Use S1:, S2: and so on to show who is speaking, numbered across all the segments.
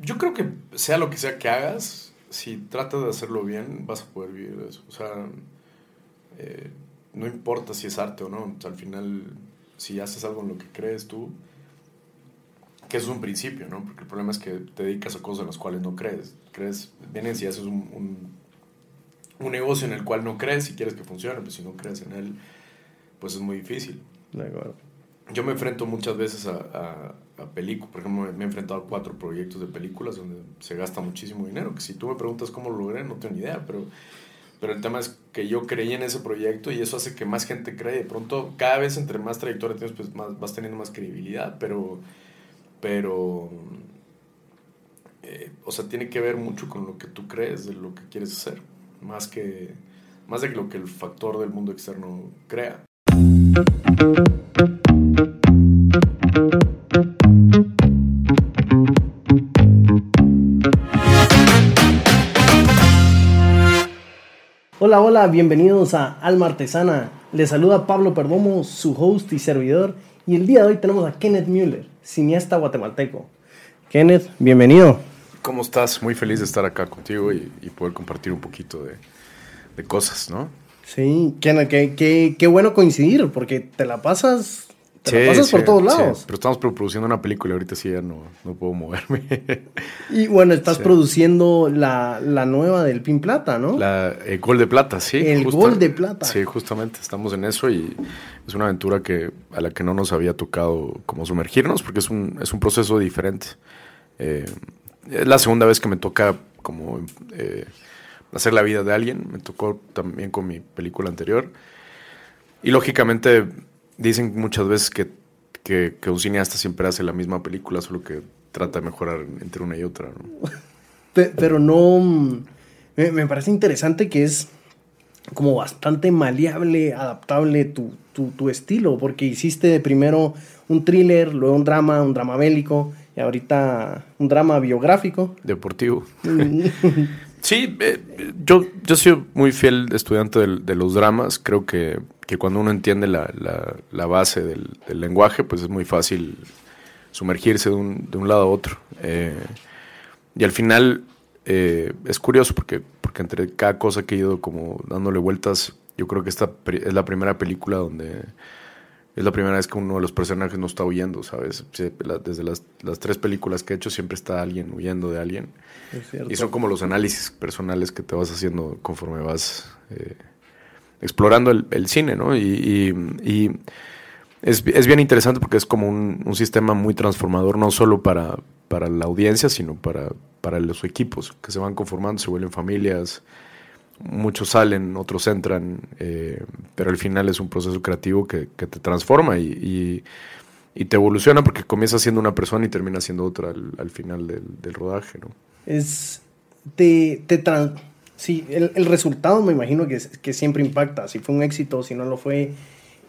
S1: Yo creo que sea lo que sea que hagas, si tratas de hacerlo bien, vas a poder vivir de eso. O sea, eh, no importa si es arte o no. al final, si haces algo en lo que crees tú, que eso es un principio, ¿no? Porque el problema es que te dedicas a cosas en las cuales no crees. Crees, vienes y haces un, un, negocio en el cual no crees y quieres que funcione, pero si no crees en él, pues es muy difícil. Yo me enfrento muchas veces a, películas, por ejemplo, me he enfrentado a cuatro proyectos de películas donde se gasta muchísimo dinero, que si tú me preguntas cómo lo logré, no tengo ni idea, pero, pero el tema es que yo creí en ese proyecto y eso hace que más gente cree. De pronto, cada vez entre más trayectoria tienes, pues más, vas teniendo más credibilidad, pero pero, eh, o sea, tiene que ver mucho con lo que tú crees de lo que quieres hacer, más que, más de lo que el factor del mundo externo crea.
S2: Hola, hola, bienvenidos a Alma Artesana. Les saluda Pablo Perdomo, su host y servidor, y el día de hoy tenemos a Kenneth Müller cineasta guatemalteco. Kenneth, bienvenido.
S1: ¿Cómo estás? Muy feliz de estar acá contigo y, poder compartir un poquito de, cosas, ¿no?
S2: Sí, Kenneth, qué, qué, bueno coincidir, porque te la pasas te pasas por todos lados.
S1: pero estamos produciendo una película y ahorita sí ya no, no puedo moverme.
S2: y bueno, estás produciendo la, la, nueva del Pin Plata, ¿no?
S1: La Gol de Plata, sí.
S2: El Gol de Plata.
S1: Sí, justamente estamos en eso y es una aventura que, a la que no nos había tocado como sumergirnos porque es un, es un proceso diferente. Eh, es la segunda vez que me toca como eh, hacer la vida de alguien. Me tocó también con mi película anterior. Y lógicamente dicen muchas veces que, que, un cineasta siempre hace la misma película, solo que trata de mejorar entre una y otra. ¿no?
S2: Pero no... Me, parece interesante que es como bastante maleable, adaptable tu, tu, estilo, porque hiciste primero un thriller, luego un drama, un drama bélico, y ahorita un drama biográfico.
S1: Deportivo. sí, eh, yo, yo soy muy fiel estudiante de los dramas, creo que que cuando uno entiende la, la, base del, lenguaje, pues es muy fácil sumergirse de un, de un lado a otro. Eh, y al final eh, es curioso porque, porque entre cada cosa que he ido como dándole vueltas, yo creo que esta es la primera película donde es la primera vez que uno de los personajes no está huyendo, ¿sabes? Desde las, las tres películas que he hecho siempre está alguien huyendo de alguien. Y son como los análisis personales que te vas haciendo conforme vas... Eh, explorando el, cine, ¿no? Y, es, bien interesante porque es como un, sistema muy transformador, no solo para, para la audiencia, sino para, para los equipos que se van conformando, se vuelven familias, muchos salen, otros entran, eh, pero al final es un proceso creativo que, te transforma y, te evoluciona porque comienzas siendo una persona y terminas siendo otra al, final del, rodaje, ¿no?
S2: Es, te, te, Sí, el, resultado me imagino que, que, siempre impacta, si fue un éxito, si no lo fue,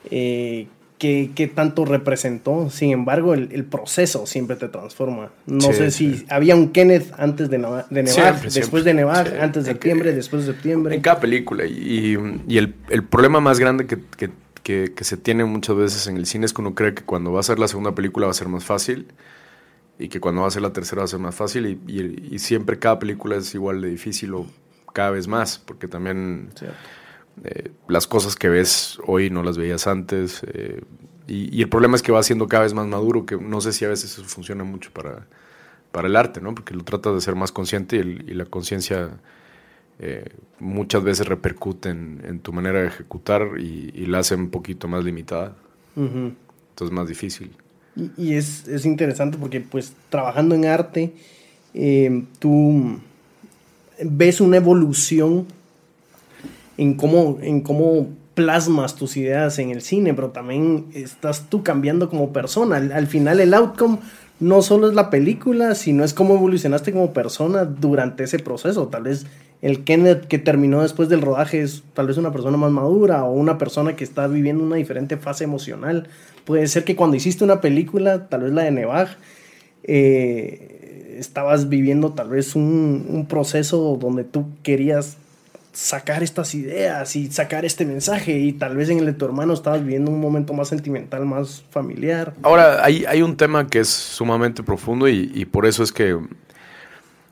S2: eh, qué, tanto representó. Sin embargo, el, proceso siempre te transforma. No sé si había un Kenneth antes de, de nevar, después de nevar, antes de septiembre, después de septiembre.
S1: En cada película. Y, y el, el, problema más grande que, que, que, se tiene muchas veces en el cine es que uno cree que cuando va a ser la segunda película va a ser más fácil y que cuando va a ser la tercera va a ser más fácil y, y, y siempre cada película es igual de difícil o cada vez más, porque también eh, las cosas que ves hoy no las veías antes. Eh, y, el problema es que va siendo cada vez más maduro, que no sé si a veces eso funciona mucho para, para el arte, ¿no? Porque lo tratas de ser más consciente y, la conciencia eh, muchas veces repercute en, tu manera de ejecutar y, la hace un poquito más limitada. Entonces más difícil.
S2: Y, es, es, interesante porque pues trabajando en arte, tú ves una evolución en cómo, en cómo plasmas tus ideas en el cine, pero también estás tú cambiando como persona. Al, final el outcome no solo es la película, sino es cómo evolucionaste como persona durante ese proceso. Tal vez el Kenneth que terminó después del rodaje es tal vez una persona más madura o una persona que está viviendo una diferente fase emocional. Puede ser que cuando hiciste una película, tal vez la de Nevag, eh, estabas viviendo tal vez un, proceso donde tú querías sacar estas ideas y sacar este mensaje y tal vez en el de tu hermano estabas viviendo un momento más sentimental, más familiar.
S1: Ahora, hay, hay un tema que es sumamente profundo y, por eso es que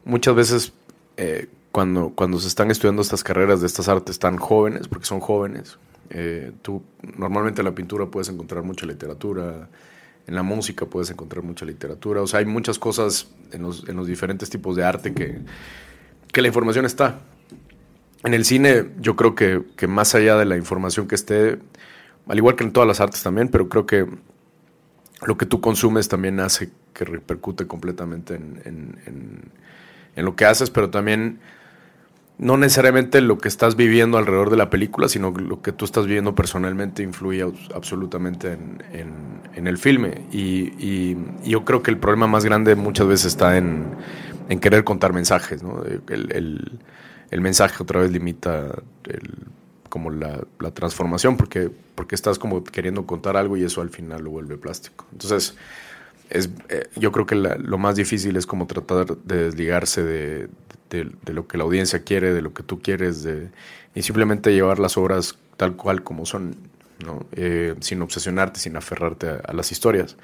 S1: muchas veces eh, cuando, cuando se están estudiando estas carreras de estas artes tan jóvenes, porque son jóvenes, eh, tú normalmente en la pintura puedes encontrar mucha literatura, en la música puedes encontrar mucha literatura, o sea, hay muchas cosas en los, en los diferentes tipos de arte que, que la información está. En el cine yo creo que, que más allá de la información que esté, al igual que en todas las artes también, pero creo que lo que tú consumes también hace que repercute completamente en, lo que haces, pero también no necesariamente lo que estás viviendo alrededor de la película, sino lo que tú estás viviendo personalmente influye absolutamente en, el filme. Y, yo creo que el problema más grande muchas veces está en, querer contar mensajes. El, el, mensaje otra vez limita el como la, transformación, porque, porque estás como queriendo contar algo y eso al final lo vuelve plástico. Entonces, es, eh, yo creo que lo más difícil es como tratar de desligarse de, lo que la audiencia quiere, de lo que tú quieres, de, y simplemente llevar las obras tal cual como son, ¿no? Eh, sin obsesionarte, sin aferrarte a, las historias.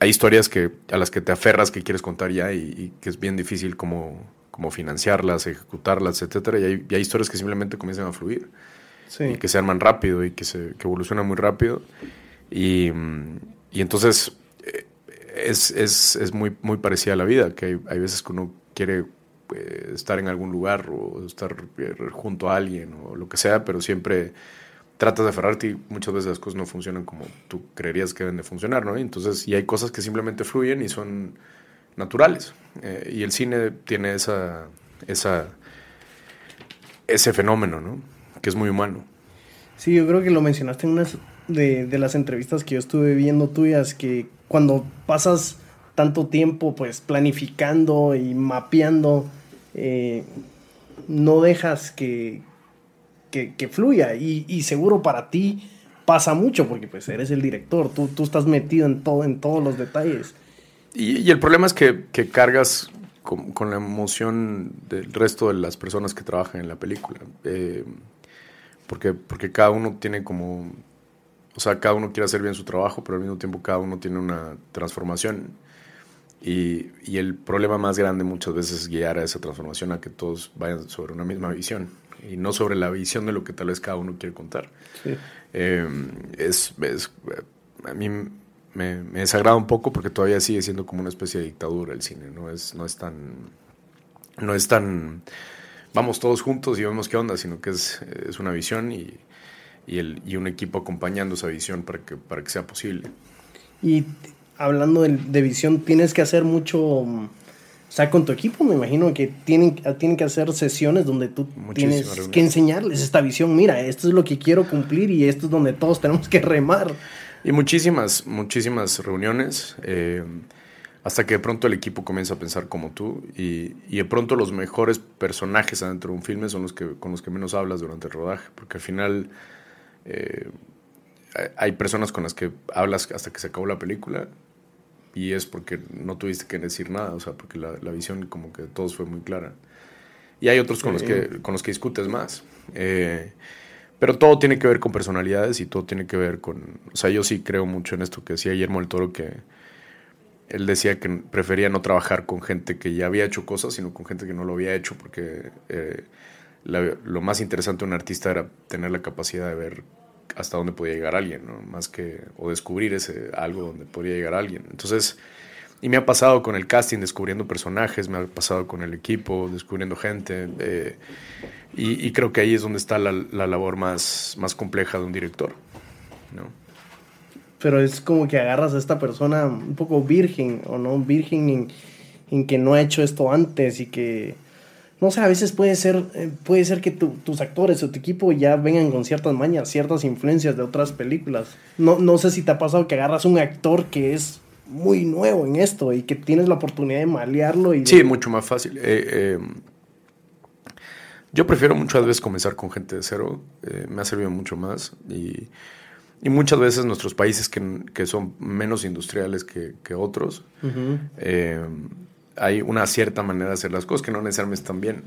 S1: Hay historias que, a las que te aferras, que quieres contar ya y que es bien difícil como como financiarlas, ejecutarlas, etcétera, y hay, hay, historias que simplemente comienzan a fluir y que se arman rápido y que, se, que evolucionan muy rápido. Y, y entonces eh, es, es, es, muy, muy parecida a la vida, que hay, hay veces que uno quiere eh, estar en algún lugar o estar eh, junto a alguien o lo que sea, pero siempre tratas de aferrarte y muchas veces las cosas no funcionan como tú creerías que deben de funcionar, ¿no? Entonces, y hay cosas que simplemente fluyen y son naturales. y el cine tiene esa, ese fenómeno, ¿no? que es muy humano.
S2: Sí, yo creo que lo mencionaste en una de, de las entrevistas que yo estuve viendo tuyas, que cuando pasas tanto tiempo pues planificando y mapeando, eh, no dejas que, que, fluya. Y, y, seguro para ti pasa mucho porque pues eres el director, tú, tú estás metido en, todo, en todos los detalles.
S1: Y, y el problema es que, que cargas con, con, la emoción del resto de las personas que trabajan en la película. Eh, porque, porque cada uno tiene como, o sea, cada uno quiere hacer bien su trabajo, pero al mismo tiempo cada uno tiene una transformación. Y, y, el problema más grande muchas veces es guiar a esa transformación a que todos vayan sobre una misma visión y no sobre la visión de lo que tal vez cada uno quiere contar. Eh, es, es, a mí me, me, desagrada un poco porque todavía sigue siendo como una especie de dictadura el cine, no es, no es tan... No es tan vamos todos juntos y vemos qué onda, sino que es, es una visión y, y, el, y un equipo acompañando esa visión para que, para que sea posible.
S2: Y hablando de, de visión, tienes que hacer mucho, o sea, con tu equipo me imagino que tienen, tienen que hacer sesiones donde tú tienes que enseñarles esta visión, mira, esto es lo que quiero cumplir y esto es donde todos tenemos que remar.
S1: Y muchísimas, muchísimas reuniones. Eh, hasta que de pronto el equipo comienza a pensar como tú y, y, de pronto los mejores personajes adentro de un filme son los que con los que menos hablas durante el rodaje, porque al final eh, hay personas con las que hablas hasta que se acabó la película y es porque no tuviste que decir nada, o sea, porque la, la visión como que de todos fue muy clara. Y hay otros con, los, que, con los que discutes más. Eh, pero todo tiene que ver con personalidades y todo tiene que ver con... O sea, yo sí creo mucho en esto que decía Guillermo del Toro, que él decía que prefería no trabajar con gente que ya había hecho cosas, sino con gente que no lo había hecho, porque eh, lo más interesante de un artista era tener la capacidad de ver hasta dónde podía llegar alguien, ¿no? Más que, o descubrir ese algo donde podría llegar alguien. Entonces, y me ha pasado con el casting, descubriendo personajes, me ha pasado con el equipo, descubriendo gente, eh, y, creo que ahí es donde está la, la labor más, más compleja de un director, ¿no?
S2: pero es como que agarras a esta persona un poco virgen, o no, virgen en, que no ha hecho esto antes y que, no sé, a veces puede ser, eh, puede ser que tus actores o tu equipo ya vengan con ciertas mañas, ciertas influencias de otras películas. No, no sé si te ha pasado que agarras un actor que es muy nuevo en esto y que tienes la oportunidad de malearlo. Y
S1: Sí, mucho más fácil. Eh, eh, yo prefiero muchas veces comenzar con gente de cero, me ha servido mucho más y y muchas veces nuestros países que, que son menos industriales que, que otros, eh, hay una cierta manera de hacer las cosas que no necesariamente están bien,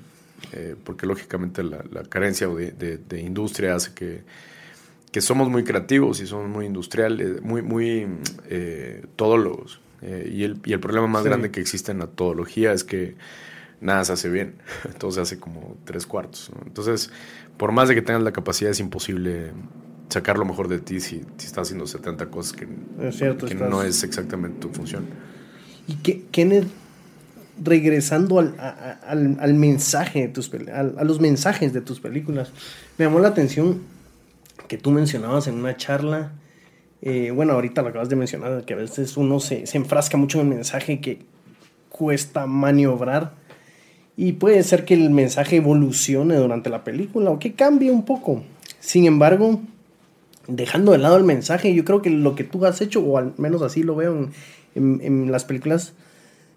S1: eh, porque lógicamente la, la carencia de, de, industria hace que, que, somos muy creativos y somos muy industriales, muy, muy eh, todólogos. y, el, y el problema más grande que existe en la todología es que nada se hace bien, todo se hace como tres cuartos. Entonces, por más de que tengas la capacidad, es imposible sacar lo mejor de ti si, si estás haciendo 70 cosas que, que no es exactamente tu función.
S2: Y que, Kenneth, regresando al, al, al mensaje de tus a los mensajes de tus películas, me llamó la atención que tú mencionabas en una charla. Eh, bueno, ahorita lo acabas de mencionar, que a veces uno se, se enfrasca mucho en el mensaje que cuesta maniobrar. Y puede ser que el mensaje evolucione durante la película o que cambie un poco. Sin embargo, dejando de lado el mensaje, yo creo que lo que tú has hecho, o al menos así lo veo en, en, las películas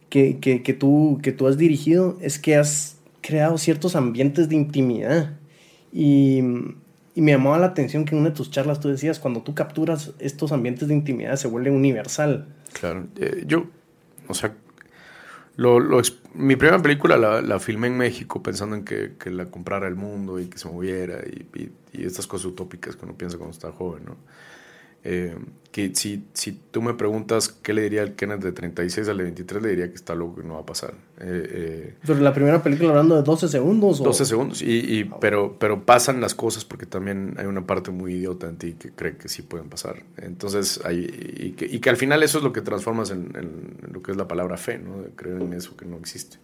S2: que, que, que, tú, que tú has dirigido, es que has creado ciertos ambientes de intimidad. Y, y me llamaba la atención que en una de tus charlas tú decías, cuando tú capturas estos ambientes de intimidad se vuelve universal.
S1: Claro, eh, yo, o sea, lo, lo, mi primera película la, la, filmé en México pensando en que, que, la comprara el mundo y que se moviera y, y, y, estas cosas utópicas que uno piensa cuando está joven, ¿no? Eh, que si, si tú me preguntas qué le diría al Kenneth de 36 al de 23, le diría que está loco que no va a pasar. Eh,
S2: eh, pero la primera película hablando de 12 segundos.
S1: 12 segundos, y, y pero, pero pasan las cosas porque también hay una parte muy idiota en ti que cree que sí pueden pasar. Entonces, hay, y, que, y que al final eso es lo que transformas en, en, lo que es la palabra fe, ¿no? de creer en eso que no existe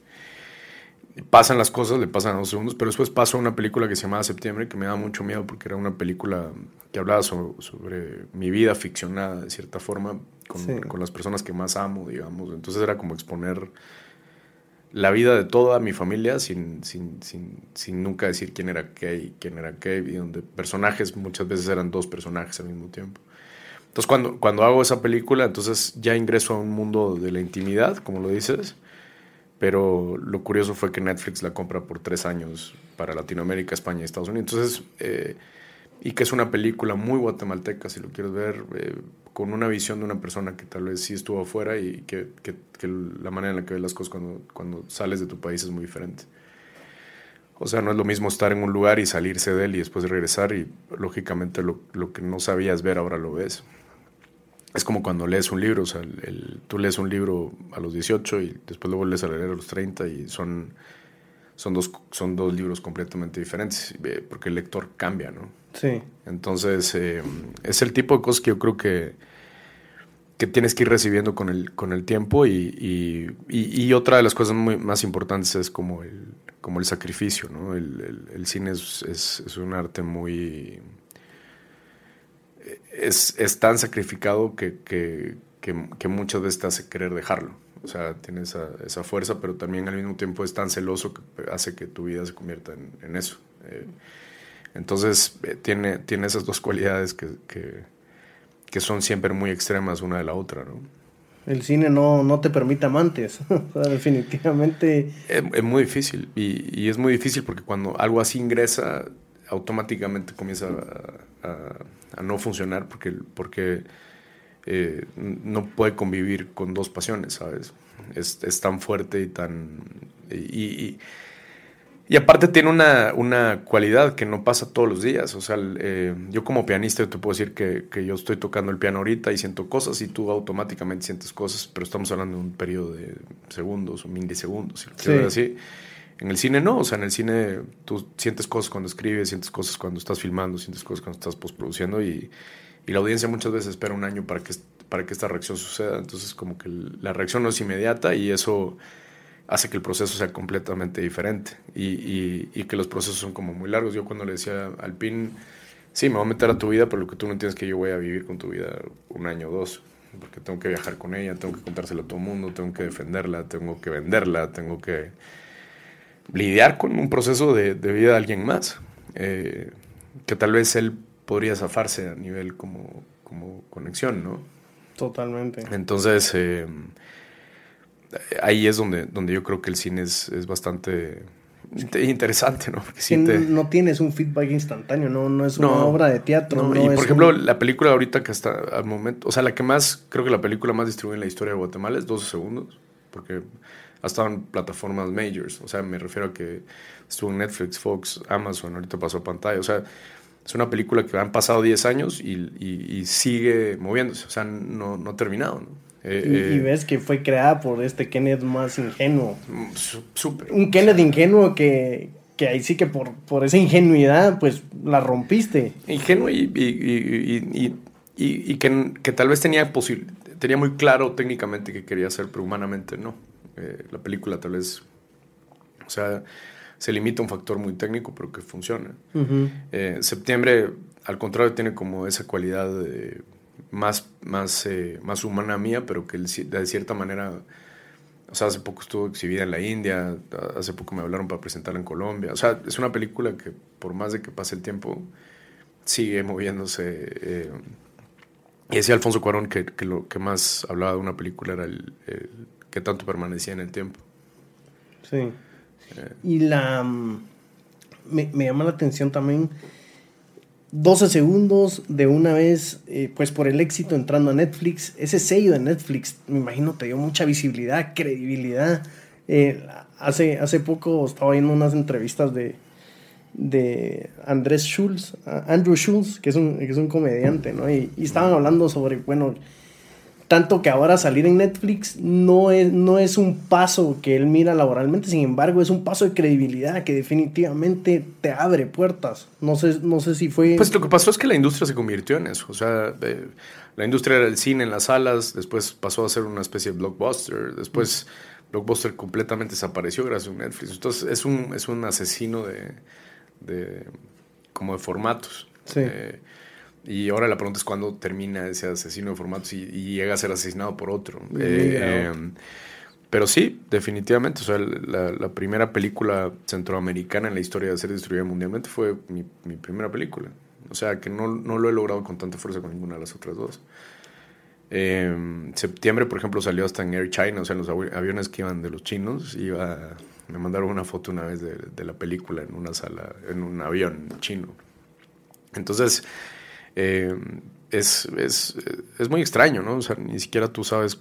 S1: pasan las cosas, le pasan a dos segundos, pero después pasó una película que se llamaba Septiembre, que me da mucho miedo porque era una película que hablaba sobre, mi vida ficcionada, de cierta forma, con, con, las personas que más amo, digamos. Entonces era como exponer la vida de toda mi familia sin, sin, sin, sin nunca decir quién era Kay, quién era Kay, y donde personajes muchas veces eran dos personajes al mismo tiempo. Entonces cuando, cuando hago esa película, entonces ya ingreso a un mundo de la intimidad, como lo dices, pero lo curioso fue que Netflix la compra por tres años para Latinoamérica, España y Estados Unidos. Entonces, eh, y que es una película muy guatemalteca, si lo quieres ver, eh, con una visión de una persona que tal vez sí estuvo afuera y que, la manera en la que ves las cosas cuando, cuando sales de tu país es muy diferente. O sea, no es lo mismo estar en un lugar y salirse de él y después regresar y lógicamente lo, lo que no sabías ver ahora lo ves es como cuando lees un libro, o sea, el, tú lees un libro a los 18 y después lo vuelves a leer a los 30 y son, son, dos, son dos libros completamente diferentes, eh, porque el lector cambia, ¿no?
S2: Sí.
S1: Entonces, eh, es el tipo de cosas que yo creo que, que tienes que ir recibiendo con el, con el tiempo y, y, y, otra de las cosas muy, más importantes es como el, como el sacrificio, ¿no? El, el, el cine es, es, es un arte muy es, es tan sacrificado que, que, que, muchas veces te hace querer dejarlo. O sea, tiene esa, esa, fuerza, pero también al mismo tiempo es tan celoso que hace que tu vida se convierta en, en eso. Eh, entonces, eh, tiene, tiene esas dos cualidades que, que, que, son siempre muy extremas una de la otra, ¿no?
S2: El cine no, no te permite amantes, definitivamente.
S1: Es, es, muy difícil, y, y, es muy difícil porque cuando algo así ingresa, automáticamente comienza a, a a no funcionar porque, porque eh, no puede convivir con dos pasiones, ¿sabes? Es, es tan fuerte y tan... Y, y, y aparte tiene una, una, cualidad que no pasa todos los días. O sea, eh, yo como pianista te puedo decir que, que, yo estoy tocando el piano ahorita y siento cosas y tú automáticamente sientes cosas, pero estamos hablando de un periodo de segundos o milisegundos, si lo sí. así. En el cine no, o sea, en el cine tú sientes cosas cuando escribes, sientes cosas cuando estás filmando, sientes cosas cuando estás postproduciendo y, y la audiencia muchas veces espera un año para que, para que esta reacción suceda. Entonces como que la reacción no es inmediata y eso hace que el proceso sea completamente diferente y, y, y que los procesos son como muy largos. Yo cuando le decía al PIN, sí, me voy a meter a tu vida, pero lo que tú no entiendes es que yo voy a vivir con tu vida un año o dos porque tengo que viajar con ella, tengo que contárselo a todo el mundo, tengo que defenderla, tengo que venderla, tengo que lidiar con un proceso de, de vida de alguien más, eh, que tal vez él podría zafarse a nivel como, como conexión, ¿no?
S2: Totalmente.
S1: Entonces, eh, ahí es donde, donde yo creo que el cine es, es bastante interesante, ¿no?
S2: Porque sí te... No tienes un feedback instantáneo, no, no es una no, obra de teatro.
S1: No, y por ejemplo, un... la película ahorita que hasta al momento, o sea, la que más, creo que la película más distribuida en la historia de Guatemala es 12 segundos, porque ha estado en plataformas majors. O sea, me refiero a que estuvo en Netflix, Fox, Amazon, ahorita pasó a pantalla. O sea, es una película que han pasado 10 años y, y, y, sigue moviéndose. O sea, no, no ha terminado. ¿no?
S2: y, ves que fue creada por este Kenneth más ingenuo.
S1: Súper.
S2: Un Kenneth ingenuo que, que ahí sí que por, por esa ingenuidad, pues la rompiste.
S1: Ingenuo y, y, y que, que, tal vez tenía, tenía muy claro técnicamente que quería hacer, pero humanamente no. Eh, la película tal vez, o sea, se limita a un factor muy técnico, pero que funciona. Eh, septiembre, al contrario, tiene como esa cualidad más, más, eh, más humana mía, pero que de cierta manera o sea, hace poco estuvo exhibida en la India, hace poco me hablaron para presentarla en Colombia. O sea, es una película que por más de que pase el tiempo, sigue moviéndose. Y decía Alfonso Cuarón que, lo que más hablaba de una película era el, que tanto permanecía en el tiempo.
S2: Sí. Eh. Y la... Mm, me, me llama la atención también 12 segundos de una vez, eh, pues por el éxito entrando a Netflix. Ese sello de Netflix, me imagino, te dio mucha visibilidad, credibilidad. Eh, hace, hace poco estaba viendo unas entrevistas de, de Andrés Schulz, Andrew Schulz, que es un, que es un comediante, ¿no? Y, y, estaban hablando sobre, bueno, tanto que ahora salir en Netflix no es, no es un paso que él mira laboralmente, sin embargo es un paso de credibilidad que definitivamente te abre puertas. No sé, no sé si fue...
S1: Pues lo que pasó es que la industria se convirtió en eso. O sea, la industria del cine en las salas, después pasó a ser una especie de blockbuster, después blockbuster completamente desapareció gracias a Netflix. Entonces es un, es un asesino de, de como de formatos. Sí. Eh, y ahora la pregunta es cuándo termina ese asesino de formatos y, llega a ser asesinado por otro. Eh, em, pero sí, definitivamente. O sea, la, primera película centroamericana en la historia de ser distribuida mundialmente fue mi, primera película. O sea, que no, no, lo he logrado con tanta fuerza con ninguna de las otras dos. Eh, septiembre, por ejemplo, salió hasta en Air China, o sea, en los aviones que iban de los chinos. Iba, me mandaron una foto una vez de, de la película en una sala, en un avión chino. Entonces, eh, es, es, es, muy extraño, ¿no? O sea, ni siquiera tú sabes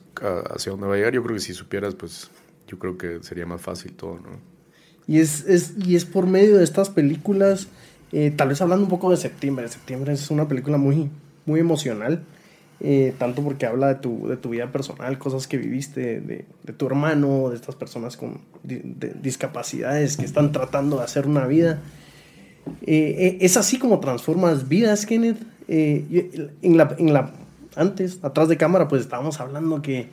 S1: hacia dónde va a llegar. Yo creo que si supieras, pues yo creo que sería más fácil todo, ¿no?
S2: Y es, es, y es por medio de estas películas, eh, tal vez hablando un poco de septiembre. Septiembre es una película muy, muy emocional. Eh, tanto porque habla de tu, de tu vida personal, cosas que viviste, de, de tu hermano, de estas personas con discapacidades que están tratando de hacer una vida. es así como transformas vidas, Kenneth. Eh, en, la, en la, antes, atrás de cámara, pues estábamos hablando que,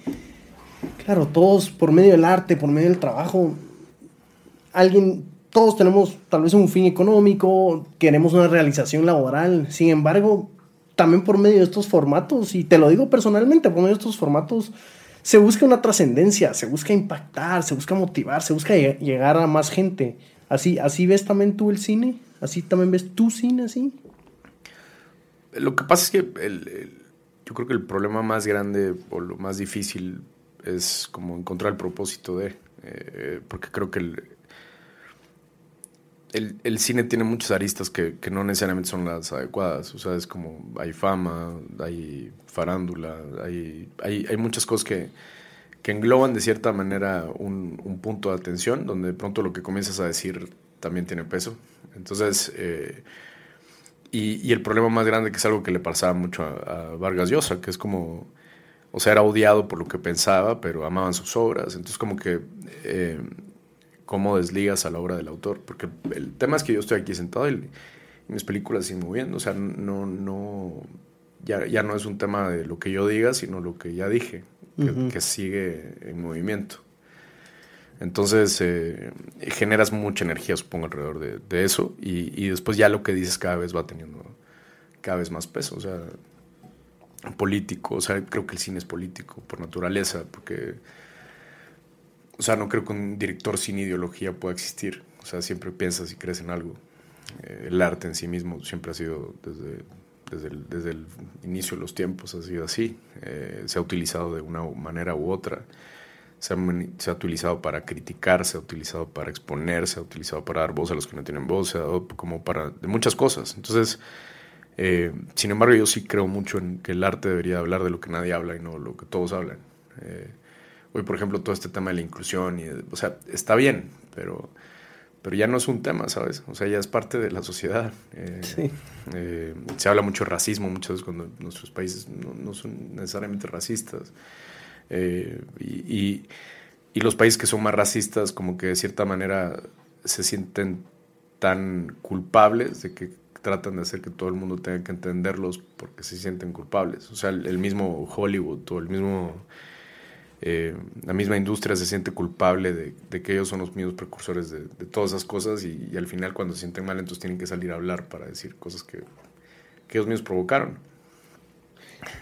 S2: claro, todos por medio del arte, por medio del trabajo, alguien, todos tenemos tal vez un fin económico, queremos una realización laboral, sin embargo, también por medio de estos formatos, y te lo digo personalmente, por medio de estos formatos, se busca una trascendencia, se busca impactar, se busca motivar, se busca llegar a más gente. Así, así ves también tú el cine, así también ves tu cine, así.
S1: Lo que pasa es que el, yo creo que el problema más grande o lo más difícil es como encontrar el propósito de, eh, porque creo que el, el, cine tiene muchas aristas que, no necesariamente son las adecuadas. O sea, es como hay fama, hay farándula, hay, hay, muchas cosas que, que, engloban de cierta manera un, un, punto de atención donde de pronto lo que comienzas a decir también tiene peso. Entonces, eh, y, el problema más grande, que es algo que le pasaba mucho a, Vargas Llosa, que es como, o sea, era odiado por lo que pensaba, pero amaban sus obras. Entonces, como que, eh, ¿cómo desligas a la obra del autor? Porque el tema es que yo estoy aquí sentado y, mis películas siguen moviendo. O sea, no, no, ya, ya, no es un tema de lo que yo diga, sino lo que ya dije, que sigue en movimiento. Entonces eh, generas mucha energía, supongo, alrededor de, eso y, después ya lo que dices cada vez va teniendo cada vez más peso. O sea, político, o sea, creo que el cine es político por naturaleza, porque, o sea, no creo que un director sin ideología pueda existir. O sea, siempre piensas y crees en algo. Eh, el arte en sí mismo siempre ha sido desde, desde, el, inicio de los tiempos, ha sido así. Eh, se ha utilizado de una manera u otra se ha, utilizado para criticar, se ha utilizado para exponer, se ha utilizado para dar voz a los que no tienen voz, se ha dado como para de muchas cosas. Entonces, eh, sin embargo, yo sí creo mucho en que el arte debería hablar de lo que nadie habla y no lo que todos hablan. Eh, hoy, por ejemplo, todo este tema de la inclusión, y, o sea, está bien, pero, pero ya no es un tema, ¿sabes? O sea, ya es parte de la sociedad. Eh, se habla mucho de racismo muchas veces cuando nuestros países no, no son necesariamente racistas. Eh, y, los países que son más racistas, como que de cierta manera se sienten tan culpables de que tratan de hacer que todo el mundo tenga que entenderlos porque se sienten culpables. O sea, el, mismo Hollywood o el mismo, eh, la misma industria se siente culpable de, que ellos son los mismos precursores de, todas esas cosas y, al final cuando se sienten mal entonces tienen que salir a hablar para decir cosas que, que ellos mismos provocaron.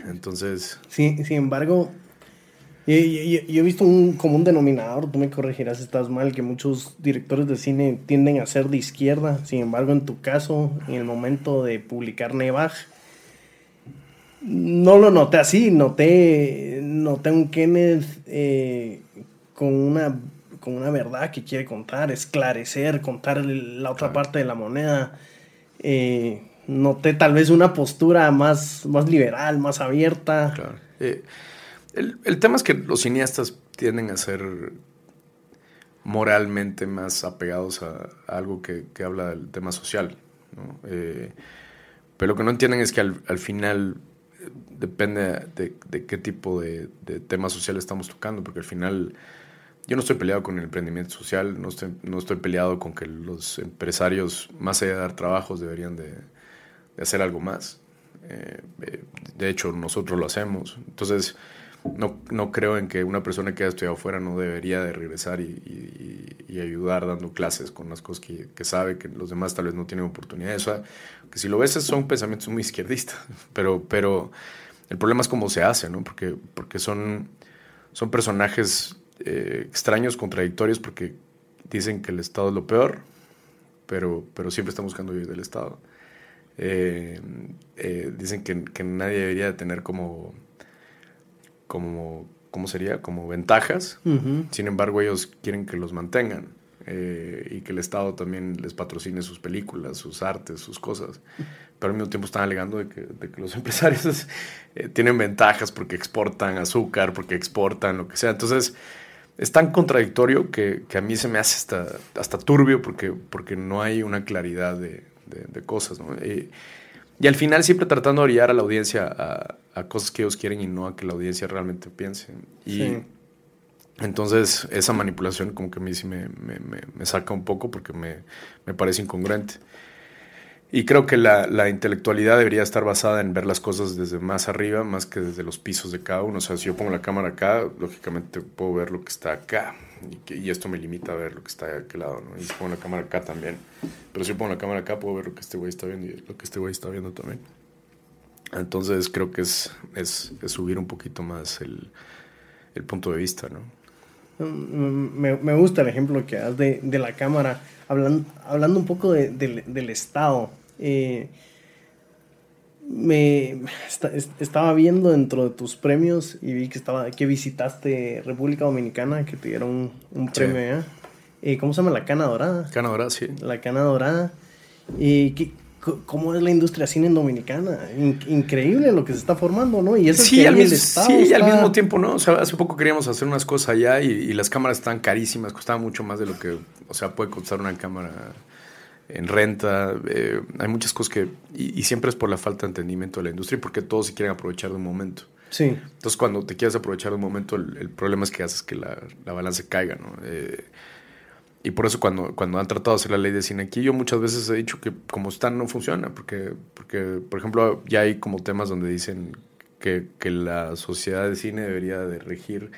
S1: Entonces...
S2: Sí, sin embargo, yo, he visto un común denominador, tú me corregirás si estás mal, que muchos directores de cine tienden a ser de izquierda. Sin embargo, en tu caso, en el momento de publicar Nevaj, no lo noté así, noté, noté un Kenneth eh, con, una, con una verdad que quiere contar, esclarecer, contar la otra parte de la moneda. Eh, noté tal vez una postura más, más liberal, más abierta.
S1: Claro. Eh, el, tema es que los cineastas tienden a ser moralmente más apegados a, algo que, habla del tema social. Eh, pero lo que no entienden es que al, final eh, depende de, qué tipo de, tema social estamos tocando, porque al final yo no estoy peleado con el emprendimiento social, no estoy, no estoy peleado con que los empresarios, más allá de dar trabajos, deberían de, hacer algo más. Eh, de hecho, nosotros lo hacemos. Entonces, no, no creo en que una persona que haya estudiado afuera no debería de regresar y, ayudar dando clases con las cosas que, sabe que los demás tal vez no tienen oportunidades. O que si lo ves son pensamientos muy izquierdistas, pero, pero el problema es cómo se hace, ¿no? Porque, porque son, son personajes eh, extraños, contradictorios, porque dicen que el Estado es lo peor, pero, pero siempre están buscando vivir del Estado. Eh, eh, dicen que, que nadie debería tener como como, ¿cómo sería? Como ventajas. Sin embargo, ellos quieren que los mantengan eh, y que el Estado también les patrocine sus películas, sus artes, sus cosas. Pero al mismo tiempo están alegando de que, los empresarios eh, tienen ventajas porque exportan azúcar, porque exportan lo que sea. Entonces, es tan contradictorio que, a mí se me hace hasta, hasta turbio porque, porque no hay una claridad de, cosas. ¿no? Y al final siempre tratando de orillar a la audiencia a, cosas que ellos quieren y no a que la audiencia realmente piense. Y entonces esa manipulación como que a mí sí me, saca un poco porque me, parece incongruente. Y creo que la, la, intelectualidad debería estar basada en ver las cosas desde más arriba, más que desde los pisos de cada uno. O sea, si yo pongo la cámara acá, lógicamente puedo ver lo que está acá y, esto me limita a ver lo que está de aquel lado, ¿no? Y si pongo la cámara acá también. Pero si pongo la cámara acá, puedo ver lo que este güey está viendo y lo que este güey está viendo también. Entonces creo que es, es, subir un poquito más el, el, punto de vista, ¿no?
S2: Mm, me, me, gusta el ejemplo que das de, de la cámara, hablando, hablando un poco de, del Estado. Eh, me estaba viendo dentro de tus premios y vi que estaba que visitaste República Dominicana, que te dieron un, premio eh, ¿Cómo se llama? La Cana Dorada.
S1: Cana Dorada, sí.
S2: La Cana Dorada. ¿Y cómo es la industria cine en Dominicana? increíble lo que se está formando, ¿no? Y eso
S1: sí, al, mismo, sí al mismo tiempo, ¿no? O sea, hace poco queríamos hacer unas cosas allá y, y las cámaras están carísimas, costaban mucho más de lo que, o sea, puede costar una cámara en renta, eh, hay muchas cosas que, y, siempre es por la falta de entendimiento de la industria y porque todos se quieren aprovechar de un momento.
S2: Sí.
S1: Entonces cuando te quieres aprovechar de un momento, el, problema es que haces que la, la balanza caiga, ¿no? Eh, y por eso cuando, cuando han tratado de hacer la ley de cine aquí, yo muchas veces he dicho que como están no funciona, porque, porque por ejemplo, ya hay como temas donde dicen que, que la sociedad de cine debería de regir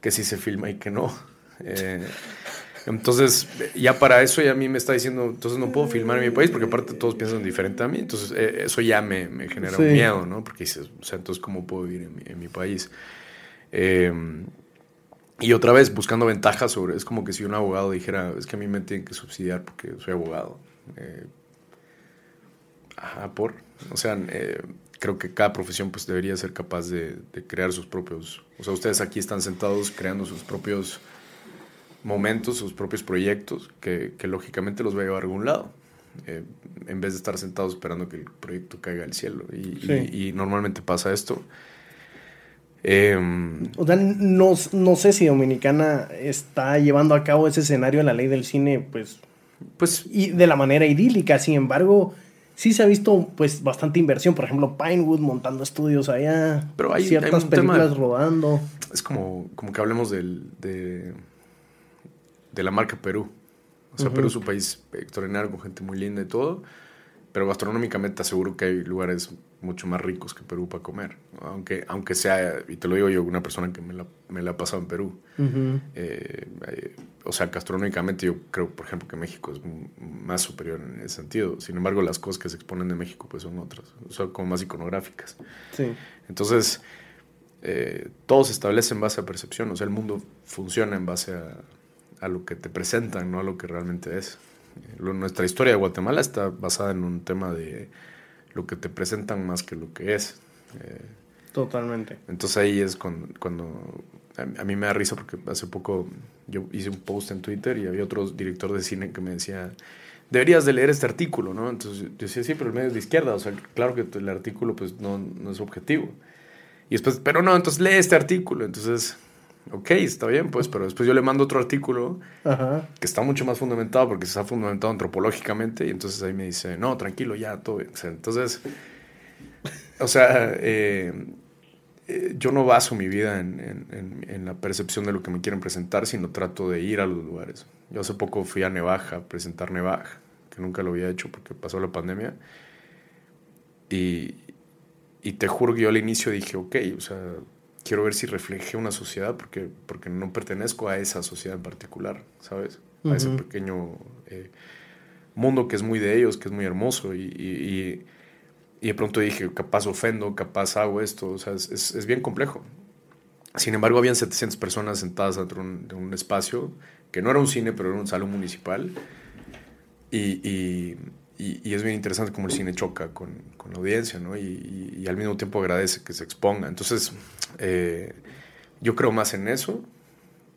S1: que sí se filma y que no. Eh, entonces, ya para eso ya a mí me está diciendo, entonces no puedo filmar en mi país porque aparte todos piensan diferente a mí. Entonces, eh, eso ya me, me genera un miedo, ¿no? Porque dices, o sea, entonces, ¿cómo puedo vivir en mi, en mi país? Em, y otra vez, buscando ventajas sobre, es como que si un abogado dijera, es que a mí me tienen que subsidiar porque soy abogado. Eh, ajá, por. O sea, eh, creo que cada profesión pues debería ser capaz de, de crear sus propios, o sea, ustedes aquí están sentados creando sus propios momentos, sus propios proyectos, que, lógicamente los va a llevar a algún lado. Eh, en vez de estar sentados esperando que el proyecto caiga al cielo. Y, normalmente pasa esto.
S2: Em, o sea, no, no, sé si Dominicana está llevando a cabo ese escenario en la ley del cine, pues, pues y de la manera idílica. Sin embargo, sí se ha visto pues bastante inversión, por ejemplo, Pinewood montando estudios allá,
S1: Pero hay,
S2: ciertas
S1: hay
S2: películas rodando.
S1: Es como, como que hablemos del, de, de la marca Perú. O sea. Perú es un país extraordinario con gente muy linda y todo, pero gastronómicamente te aseguro que hay lugares mucho más ricos que Perú para comer. Aunque, aunque sea, y te lo digo yo, una persona que me la, me la ha pasado en Perú. Eh, eh, o sea, gastronómicamente yo creo, por ejemplo, que México es más superior en ese sentido. Sin embargo, las cosas que se exponen de México pues son otras, son como más iconográficas.
S2: Sí.
S1: Entonces, eh, todo se establece en base a percepción, o sea, el mundo funciona en base a, a lo que te presentan, no a lo que realmente es. Nuestra historia de Guatemala está basada en un tema de lo que te presentan más que lo que es. Eh,
S2: Totalmente.
S1: entonces ahí es cuando, cuando a, a mí me da risa porque hace poco yo hice un post en Twitter y había otro director de cine que me decía, deberías de leer este artículo, ¿no? Entonces yo decía, sí, pero el medio es de izquierda, o sea, claro que el artículo pues no, no es objetivo. Y después, pero no, entonces lee este artículo. Entonces, ok, está bien, pues, pero después yo le mando otro artículo
S2: Ajá.
S1: que está mucho más fundamentado porque está fundamentado antropológicamente y entonces ahí me dice, no, tranquilo, ya, todo bien. O sea, entonces, o sea, eh, eh, yo no baso mi vida en, en- en- en la percepción de lo que me quieren presentar, sino trato de ir a los lugares. Yo hace poco fui a Nevaja a presentar Nevaja, que nunca lo había hecho porque pasó la pandemia. Y, y te juro que yo al inicio dije, ok, o sea, quiero ver si refleje una sociedad porque, porque no pertenezco a esa sociedad en particular, ¿sabes? A ese pequeño eh, mundo que es muy de ellos, que es muy hermoso. Y, y- y- y de pronto dije, capaz ofendo, capaz hago esto, o sea, es, es- es bien complejo. Sin embargo, habían 700 personas sentadas dentro de un, de un espacio que no era un cine, pero era un salón municipal. Y, y- es bien interesante cómo el cine choca con, con la audiencia, ¿no? Y al mismo tiempo agradece que se exponga. Entonces, eh, yo creo más en eso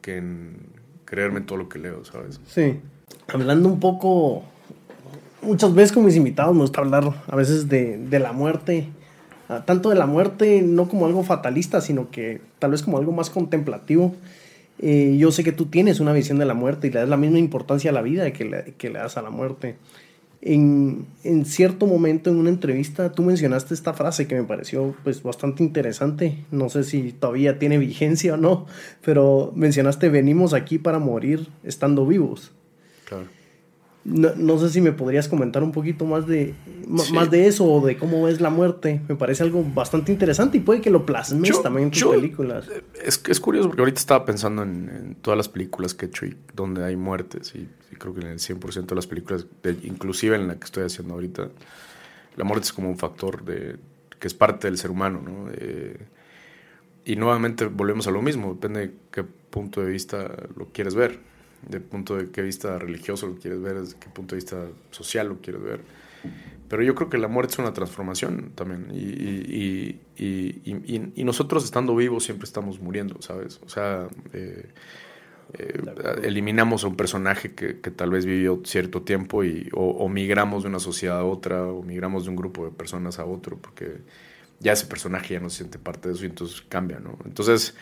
S1: que en creerme en todo lo que leo, ¿sabes?
S2: Sí. Hablando un poco, muchas veces con mis invitados me gusta hablar a veces de, la muerte. Ah, Tanto de la muerte, no como algo fatalista, sino que tal vez como algo más contemplativo. Eh, yo sé que tú tienes una visión de la muerte y le das la misma importancia a la vida que le das a la muerte. En, en cierto momento en una entrevista tú mencionaste esta frase que me pareció pues bastante interesante. No sé si todavía tiene vigencia o no, pero mencionaste venimos aquí para morir estando vivos. No, no sé si me podrías comentar un poquito más de,
S1: Sí.
S2: más de eso o de cómo ves la muerte. Me parece algo bastante interesante y puede que lo plasmes
S1: Yo-
S2: también en tus
S1: yo-
S2: películas.
S1: Es, es curioso porque ahorita estaba pensando en, en todas las películas que he hecho y donde hay muertes y, y creo que en el 100% de las películas, de- inclusive en la que estoy haciendo ahorita, la muerte es como un factor de, que es parte del ser humano, ¿no? Eh, y nuevamente volvemos a lo mismo, depende de qué punto de vista lo quieres ver, de punto de qué vista religioso lo quieres ver, desde qué punto de vista social lo quieres ver. Pero yo creo que la muerte es una transformación también. Y, y- y- y- nosotros estando vivos siempre estamos muriendo, ¿sabes? O sea, eh, eh, eliminamos a un personaje que, que tal vez vivió cierto tiempo y, o, o migramos de una sociedad a otra, o migramos de un grupo de personas a otro, porque ya ese personaje ya no se siente parte de eso y entonces cambia, ¿no? Entonces,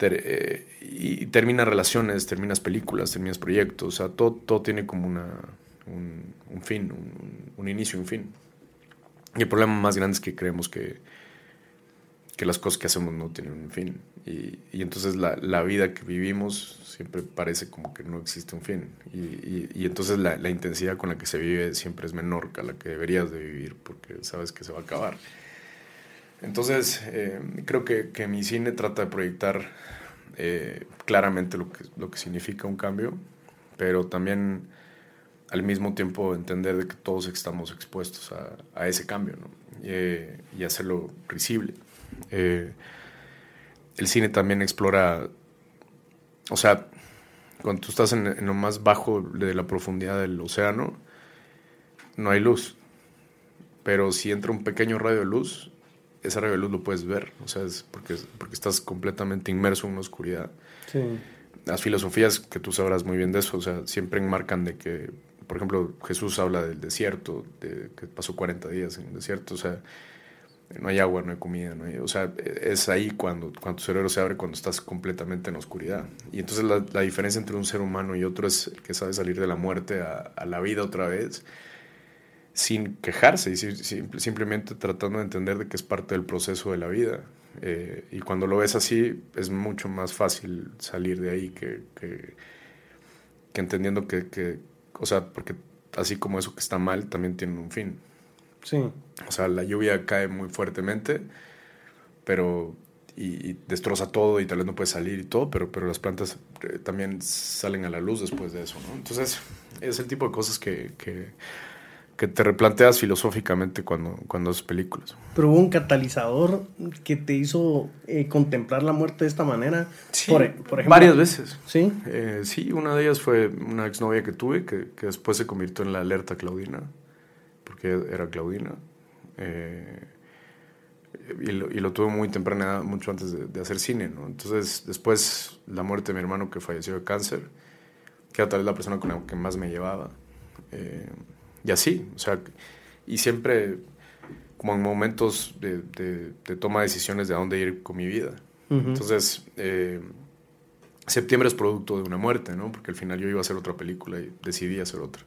S1: eh, y terminas relaciones, terminas películas, terminas proyectos, o sea, todo, todo tiene como una, un, fin, un, un inicio y un fin. Y el problema más grande es que creemos que, que las cosas que hacemos no tienen un fin. Y, y entonces la, la vida que vivimos siempre parece como que no existe un fin. Y, y- y entonces la, la intensidad con la que se vive siempre es menor que la que deberías de vivir porque sabes que se va a acabar. Entonces, eh, creo que, que mi cine trata de proyectar eh, claramente lo que, lo que significa un cambio, pero también al mismo tiempo entender de que todos estamos expuestos a, ese cambio ¿no? y, y hacerlo risible. Eh, el cine también explora, o sea, cuando tú estás en, en lo más bajo de la profundidad del océano, no hay luz. Pero si entra un pequeño rayo de luz, ese rayo de luz lo puedes ver. O sea, es porque, porque estás completamente inmerso en una oscuridad.
S2: Sí.
S1: Las filosofías, que tú sabrás muy bien de eso, o sea, siempre enmarcan de que, por ejemplo, Jesús habla del desierto, de que pasó 40 días en el desierto, o sea, no hay agua, no hay comida, no hay, o sea, es ahí cuando, cuando tu cerebro se abre, cuando estás completamente en oscuridad. Y entonces la, la diferencia entre un ser humano y otro es el que sabe salir de la muerte a, a la vida otra vez. Sin quejarse y simplemente tratando de entender de que es parte del proceso de la vida. Eh, y cuando lo ves así, es mucho más fácil salir de ahí que, que, entendiendo que, que, o sea, porque así como eso que está mal, también tiene un fin. Sí. O sea, la lluvia cae muy fuertemente, pero y, destroza todo y tal vez no puede salir y todo, pero, pero las plantas eh, también salen a la luz después de eso, ¿no? Entonces, es el tipo de cosas que, que, que te replanteas filosóficamente cuando, cuando haces películas.
S2: Pero hubo un catalizador que te hizo eh, contemplar la muerte de esta manera.
S1: Sí, por, ejemplo, varias veces. Sí. Eh, sí, una de ellas fue una exnovia que tuve que, que, después se convirtió en la alerta Claudina, porque era Claudina. Eh, y lo, y lo, tuve muy temprana, mucho antes de, hacer cine, ¿no? Entonces, después la muerte de mi hermano que falleció de cáncer, que era tal vez la persona con la que más me llevaba. Eh, y así, o sea, y siempre como en momentos de, de, toma de decisiones de a dónde ir con mi vida. Entonces, eh, septiembre es producto de una muerte, ¿no? Porque al final yo iba a hacer otra película y decidí hacer otra.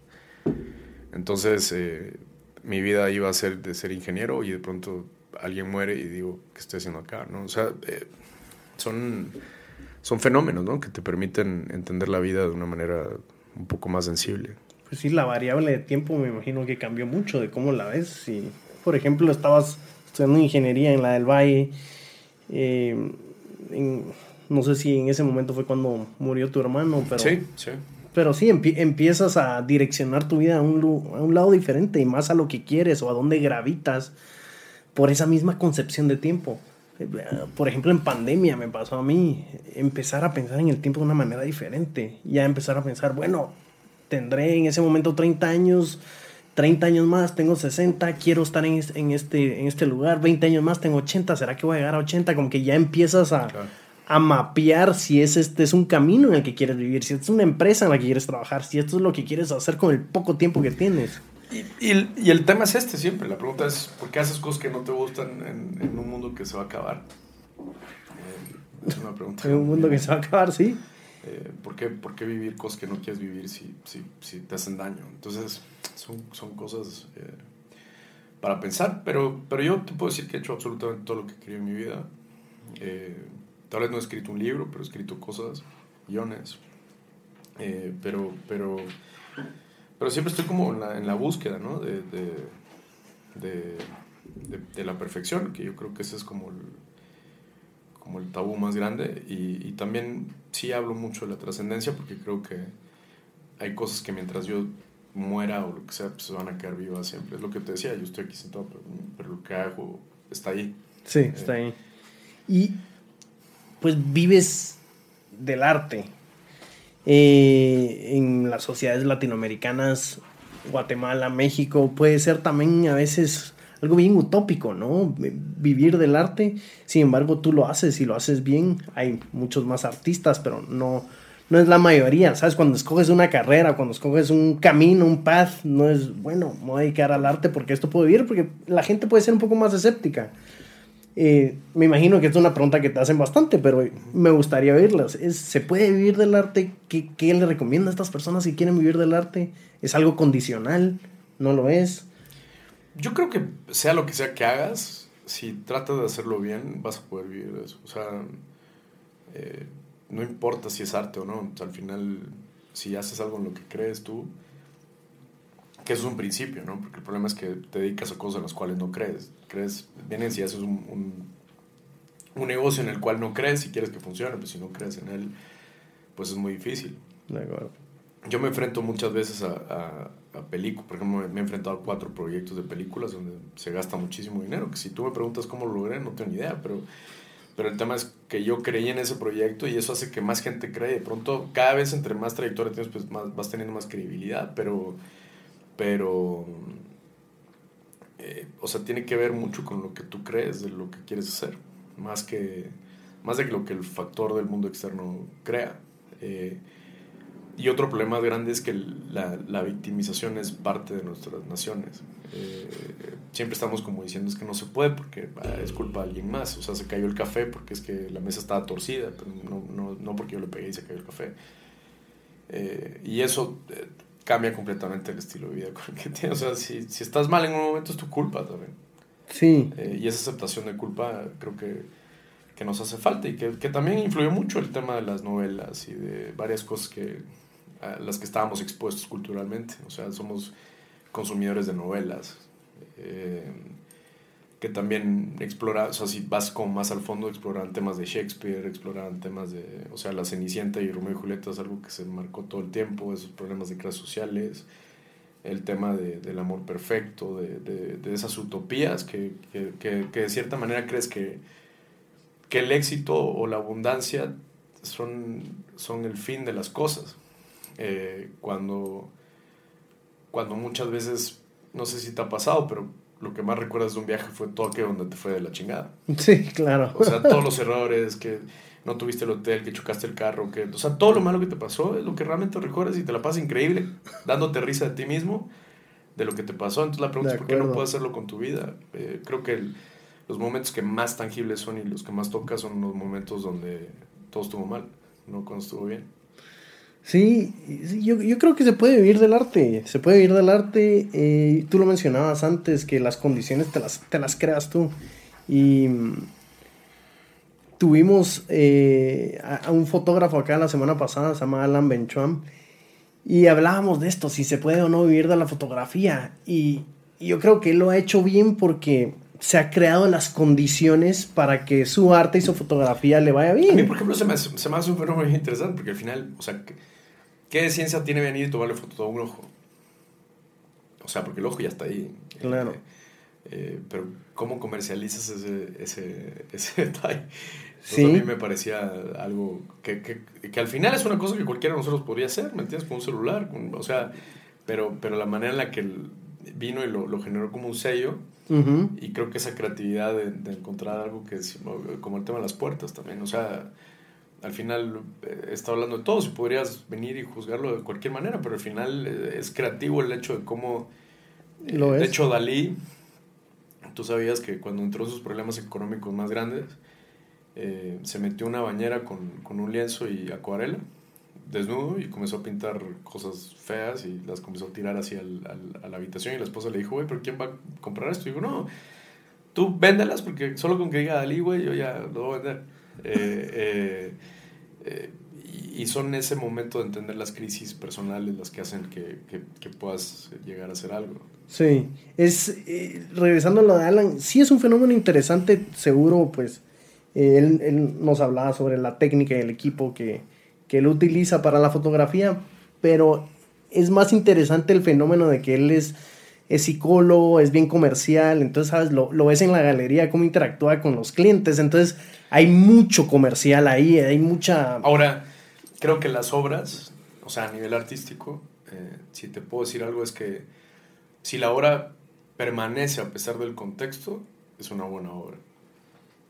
S1: Entonces, eh, mi vida iba a ser de ser ingeniero y de pronto alguien muere y digo, ¿qué estoy haciendo acá? ¿no? O sea, eh, son, son fenómenos ¿no? que te permiten entender la vida de una manera un poco más sensible.
S2: Pues sí, la variable de tiempo me imagino que cambió mucho de cómo la ves. Si, por ejemplo, estabas estudiando ingeniería en la del Valle, eh, no sé si en ese momento fue cuando murió tu hermano, pero... Sí, sí. Pero sí, empiezas a direccionar tu vida a un, a un lado diferente y más a lo que quieres o a dónde gravitas por esa misma concepción de tiempo. Por ejemplo, en pandemia me pasó a mí empezar a pensar en el tiempo de una manera diferente. Ya empezar a pensar, bueno, tendré en ese momento 30 años, 30 años más, tengo 60, quiero estar en, en, este, en este lugar, 20 años más, tengo 80, ¿será que voy a llegar a 80? Como que ya empiezas a, a mapear si es, este es un camino en el que quieres vivir, si es una empresa en la que quieres trabajar, si esto es lo que quieres hacer con el poco tiempo que tienes.
S1: Y, y, el tema es este siempre. La pregunta es: ¿por qué haces cosas que no te gustan en, en un mundo que se va a acabar?
S2: Eh, es una pregunta. En un mundo que se va a acabar, sí.
S1: Eh, ¿por, qué, ¿por, qué, vivir cosas que no quieres vivir si, si, si te hacen daño? Entonces, son, son cosas eh, para pensar. Pero, pero yo te puedo decir que he hecho absolutamente todo lo que quería en mi vida. tal vez no he escrito un libro, pero he escrito cosas, guiones. pero, pero pero siempre estoy como en la, en la búsqueda, ¿no? De, de, de, de, la perfección, que yo creo que ese es como el, como el tabú más grande. Y, y también sí hablo mucho de la trascendencia porque creo que hay cosas que mientras yo muera o lo que sea, pues se van a quedar vivas siempre. Es lo que te decía, yo estoy aquí sentado, pero, pero lo que hago está ahí.
S2: Sí, está ahí. Y pues vives del arte, eh, en las sociedades latinoamericanas, Guatemala, México, puede ser también a veces algo bien utópico, ¿no? Vivir del arte, sin embargo tú lo haces y lo haces bien, hay muchos más artistas, pero no, no es la mayoría, ¿sabes? Cuando escoges una carrera, cuando escoges un camino, un path, no es, bueno, me voy a dedicar al arte porque esto puedo vivir, porque la gente puede ser un poco más escéptica. Eh, me imagino que es una pregunta que te hacen bastante, pero me gustaría oírlas. ¿Se puede vivir del arte? ¿Qué, ¿Qué, le recomienda a estas personas si quieren vivir del arte? ¿Es algo condicional? ¿No lo es?
S1: Yo creo que sea lo que sea que hagas, si tratas de hacerlo bien, vas a poder vivir de eso. O sea, eh, no importa si es arte o no. al final, si haces algo en lo que crees tú, que eso es un principio, ¿no? Porque el problema es que te dedicas a cosas en las cuales no crees. crees vienen si haces un, un, negocio en el cual no crees y quieres que funcione, pues si no crees en él, pues es muy difícil. Yo me enfrento muchas veces a, a, películas, por ejemplo, me he enfrentado a cuatro proyectos de películas donde se gasta muchísimo dinero, que si tú me preguntas cómo lo logré, no tengo ni idea, pero, pero el tema es que yo creí en ese proyecto y eso hace que más gente cree. De pronto, cada vez entre más trayectoria tienes, pues más, vas teniendo más credibilidad, pero pero, eh, o sea, tiene que ver mucho con lo que tú crees de lo que quieres hacer, más, que, más de lo que el factor del mundo externo crea. Eh, y otro problema grande es que la, la, victimización es parte de nuestras naciones. Eh, siempre estamos como diciendo es que no se puede porque ah, es culpa de alguien más. O sea, se cayó el café porque es que la mesa estaba torcida, pero no, no, no porque yo le pegué y se cayó el café. y eso cambia completamente el estilo de vida que tienes. O sea, si, si estás mal en un momento es tu culpa también.
S2: Sí.
S1: Eh, y esa aceptación de culpa creo que, que nos hace falta y que, que, también influyó mucho el tema de las novelas y de varias cosas que, las que estábamos expuestos culturalmente. O sea, somos consumidores de novelas. Eh, que también explora, o sea, si vas como más al fondo, exploran temas de Shakespeare, exploran temas de, o sea, la Cenicienta y Romeo y Julieta es algo que se marcó todo el tiempo, esos problemas de clases sociales, el tema de, del amor perfecto, de, de, de esas utopías que, que, que, de cierta manera crees que, que el éxito o la abundancia son, son el fin de las cosas. Eh, cuando, cuando muchas veces, no sé si te ha pasado, pero lo que más recuerdas de un viaje fue Tokio donde te fue de la chingada.
S2: Sí, claro.
S1: O sea, todos los errores, que no tuviste el hotel, que chocaste el carro, que, o sea, todo lo malo que te pasó es lo que realmente recuerdas y te la pasas increíble, dándote risa de ti mismo, de lo que te pasó. Entonces la pregunta es, ¿por qué no puedes hacerlo con tu vida? Eh, creo que los momentos que más tangibles son y los que más tocas son los momentos donde todo estuvo mal, no cuando estuvo bien.
S2: Sí, yo, yo, creo que se puede vivir del arte, se puede vivir del arte, eh, tú lo mencionabas antes, que las condiciones te las, te las creas tú. Y mm, tuvimos eh, a, un fotógrafo acá la semana pasada, se llama Alan Benchuam, y hablábamos de esto, si se puede o no vivir de la fotografía. Y, y yo creo que él lo ha hecho bien porque se ha creado las condiciones para que su arte y su fotografía le vaya bien.
S1: A mí, por ejemplo, se me, se me hace un fenómeno interesante porque al final, o sea, ¿qué ciencia tiene venir y tomarle foto a un ojo? O sea, porque el ojo ya está ahí.
S2: Claro.
S1: Eh, eh, pero ¿cómo comercializas ese, ese, ese detalle? ¿Sí? A mí me parecía algo que, que, que, al final es una cosa que cualquiera de nosotros podría hacer, ¿me entiendes? Con un celular, con, o sea, pero, pero la manera en la que vino y lo, lo generó como un sello, uh -huh. y creo que esa creatividad de, de, encontrar algo que es como el tema de las puertas también, o sea, al final eh, está hablando de todo, si podrías venir y juzgarlo de cualquier manera, pero al final eh, es creativo el hecho de cómo, eh,
S2: ¿Lo
S1: de
S2: es?
S1: hecho Dalí, tú sabías que cuando entró sus problemas económicos más grandes, eh, se metió una bañera con, con, un lienzo y acuarela, desnudo, y comenzó a pintar cosas feas y las comenzó a tirar hacia el, al, a la habitación. Y la esposa le dijo, güey, ¿pero quién va a comprar esto? Y digo, no, tú véndelas porque solo con que diga Dalí, güey, yo ya lo voy a vender. Eh, eh, eh, y son ese momento de entender las crisis personales las que hacen que, que, puedas llegar a hacer algo.
S2: Sí, es, eh, regresando a lo de Alan, sí es un fenómeno interesante, seguro, pues, él, él, nos hablaba sobre la técnica y el equipo que, que él utiliza para la fotografía, pero es más interesante el fenómeno de que él es, es psicólogo, es bien comercial, entonces, ¿sabes? Lo, lo ves en la galería, cómo interactúa con los clientes, entonces hay mucho comercial ahí, hay mucha...
S1: Ahora, creo que las obras, o sea, a nivel artístico, eh, si te puedo decir algo, es que si la obra permanece a pesar del contexto, es una buena obra.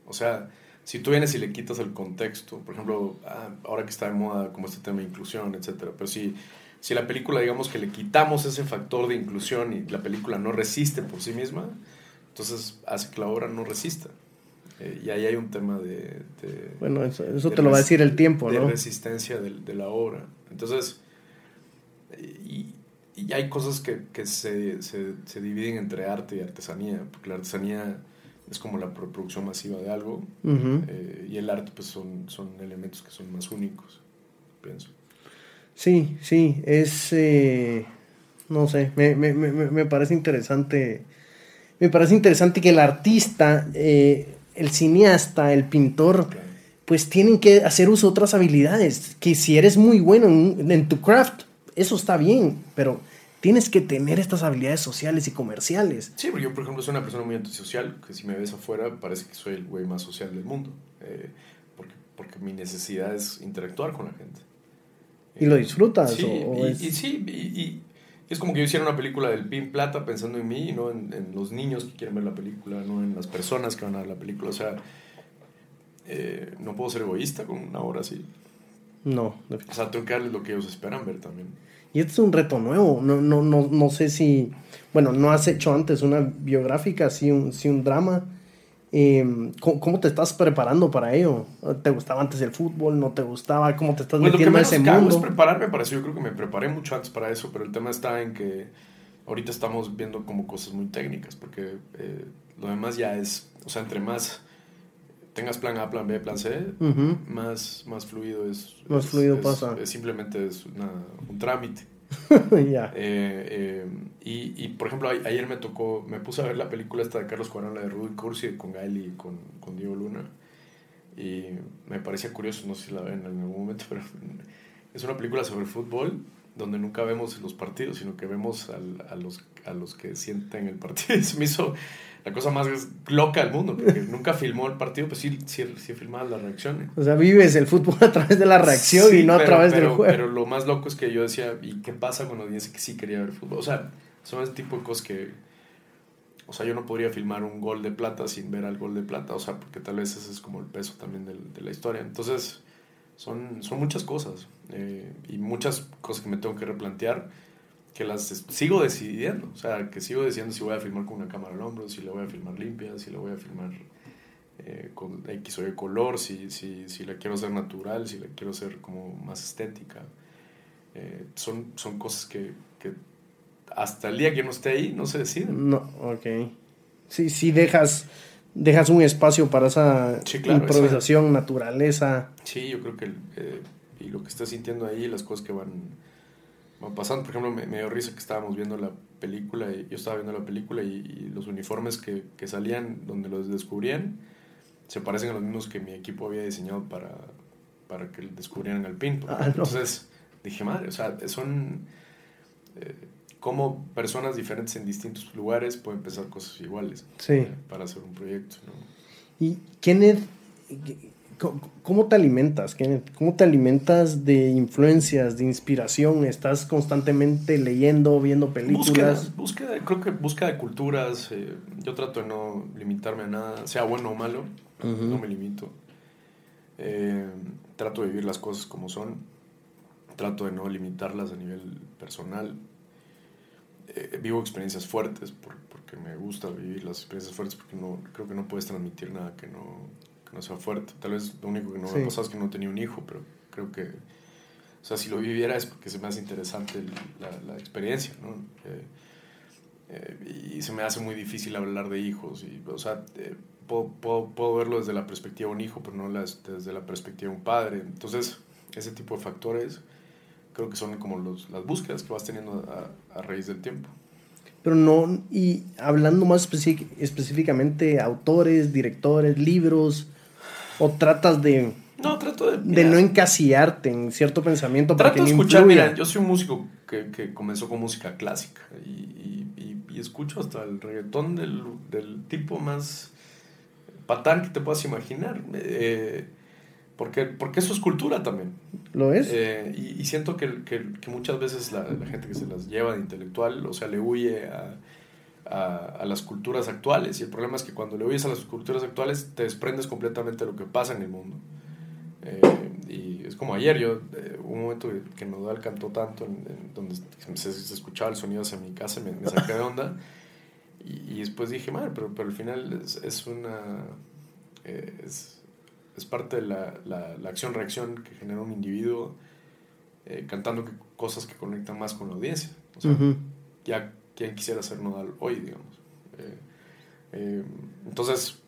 S1: O sea, si tú vienes y le quitas el contexto, por ejemplo, ah, ahora que está de moda como este tema de inclusión, etcétera, pero si, si la película, digamos que le quitamos ese factor de inclusión y la película no resiste por sí misma, entonces hace que la obra no resista. Eh, y ahí hay un tema de... de
S2: bueno, eso, eso de te lo va a decir el tiempo,
S1: de
S2: ¿no?
S1: De resistencia de, de, la obra. Entonces, y, y hay cosas que, que se, se, se, dividen entre arte y artesanía, porque la artesanía es como la reproducción masiva de algo, uh -huh. eh, y el arte pues son, son elementos que son más únicos, pienso.
S2: Sí, sí, es... Eh, no sé, me, me, me, me, parece interesante. Me parece interesante que el artista, eh, el cineasta, el pintor, pues tienen que hacer uso de otras habilidades. Que si eres muy bueno en, en tu craft, eso está bien, pero tienes que tener estas habilidades sociales y comerciales.
S1: Sí, porque yo, por ejemplo, soy una persona muy antisocial, que si me ves afuera parece que soy el güey más social del mundo, eh, porque, porque mi necesidad es interactuar con la gente.
S2: ¿Y lo disfrutas?
S1: Sí,
S2: o,
S1: o
S2: o
S1: y,
S2: es...
S1: y, sí, y, y, es como que yo hiciera una película del Pin Plata pensando en mí, no en, en, los niños que quieren ver la película, no en las personas que van a ver la película, o sea, eh, no puedo ser egoísta con una obra así.
S2: No.
S1: O sea, tengo que darles lo que ellos esperan ver también.
S2: Y este es un reto nuevo. No, no, no, no sé si. Bueno, no has hecho antes una biográfica, sí un, sí un drama. Eh, ¿cómo, te estás preparando para ello? ¿Te gustaba antes el fútbol? ¿No te gustaba? ¿Cómo te estás
S1: metiendo en ese mundo? es prepararme para eso. Yo creo que me preparé mucho antes para eso, pero el tema está en que ahorita estamos viendo como cosas muy técnicas, porque eh, lo demás ya es, o sea, entre más tengas plan A, plan B, plan C, más, más fluido es.
S2: Más fluido pasa.
S1: simplemente es un trámite. Eh, eh, y, y, por ejemplo, ayer me tocó, me puse a ver la película esta de Carlos Cuarón, la de Rudy Cursi con Gael y con, con Diego Luna. Y me parecía curioso, no sé si la ven en algún momento, pero es una película sobre fútbol donde nunca vemos los partidos, sino que vemos al, a, los, a los que sienten el partido. Se me hizo la cosa más loca del mundo, porque nunca filmó el partido, pues sí, sí, sí filmaba las reacciones.
S2: O sea, vives el fútbol a través de la reacción y no a través del juego.
S1: Pero lo más loco es que yo decía, ¿y qué pasa cuando dice que sí quería ver fútbol? O sea, son ese tipo de cosas que... O sea, yo no podría filmar un gol de plata sin ver al gol de plata, o sea, porque tal vez ese es como el peso también de la historia. Entonces, son, son muchas cosas eh, y muchas cosas que me tengo que replantear que las sigo decidiendo. O sea, que sigo decidiendo si voy a filmar con una cámara al hombro, si la voy a filmar limpia, si la voy a filmar eh, con X o Y color, si, si, si, la quiero hacer natural, si la quiero hacer como más estética. Eh, son, son cosas que, que, hasta el día que no esté ahí no se deciden.
S2: No, ok. Sí, sí dejas, dejas un espacio para esa improvisación, naturaleza.
S1: Sí, yo creo que eh, y lo que estás sintiendo ahí, las cosas que van va pasando. Por ejemplo, me, dio risa que estábamos viendo la película, y yo estaba viendo la película y, los uniformes que, que, salían, donde los descubrían, se parecen a los mismos que mi equipo había diseñado para, para que descubrieran al PIN. Ah, entonces dije, madre, o sea, son eh, como personas diferentes en distintos lugares pueden pensar cosas iguales
S2: eh,
S1: para hacer un proyecto. ¿no?
S2: ¿Y Kenneth, ¿Cómo te alimentas? ¿Cómo te alimentas de influencias, de inspiración? ¿Estás constantemente leyendo, viendo películas?
S1: Búsqueda, creo que busca de culturas. Eh, yo trato de no limitarme a nada, sea bueno o malo. No me limito. Eh, trato de vivir las cosas como son. Trato de no limitarlas a nivel personal. Eh, vivo experiencias fuertes porque me gusta vivir las experiencias fuertes porque no, creo que no puedes transmitir nada que no, no sea fuerte. Tal vez lo único que no me ha pasado es que no tenía un hijo, pero creo que, o sea, si lo viviera es porque se me hace interesante la, la experiencia, ¿no? Eh, eh, y se me hace muy difícil hablar de hijos, y, o sea, eh, puedo, puedo, puedo, verlo desde la perspectiva de un hijo, pero no las, desde la perspectiva de un padre. Entonces, ese tipo de factores creo que son como los, las búsquedas que vas teniendo a, a raíz del tiempo
S2: pero no, y hablando más específicamente, autores, directores, libros, ¿O tratas de...
S1: No, trato de...
S2: de no encasillarte en cierto pensamiento
S1: para que de escuchar, mira, yo soy un músico que, que comenzó con música clásica y, y, y, escucho hasta el reggaetón del, del, tipo más patán que te puedas imaginar. Eh, porque, porque eso es cultura también.
S2: ¿Lo es?
S1: Eh, y, y, siento que, que, que muchas veces la, la, gente que se las lleva de intelectual, o sea, le huye a a, las culturas actuales. Y el problema es que cuando le oyes a las culturas actuales te desprendes completamente de lo que pasa en el mundo. Eh, y es como ayer, yo, eh, un momento que Nodal cantó tanto, en, donde se, escuchaba el sonido hacia mi casa, me, me saqué de onda. Y, y, después dije, madre, pero, pero al final es, es una. Eh, es, es, parte de la, la, la acción-reacción que genera un individuo cantando que, cosas que conectan más con la audiencia. O sea, ya quién quisiera ser nodal hoy, digamos. Eh, eh, entonces,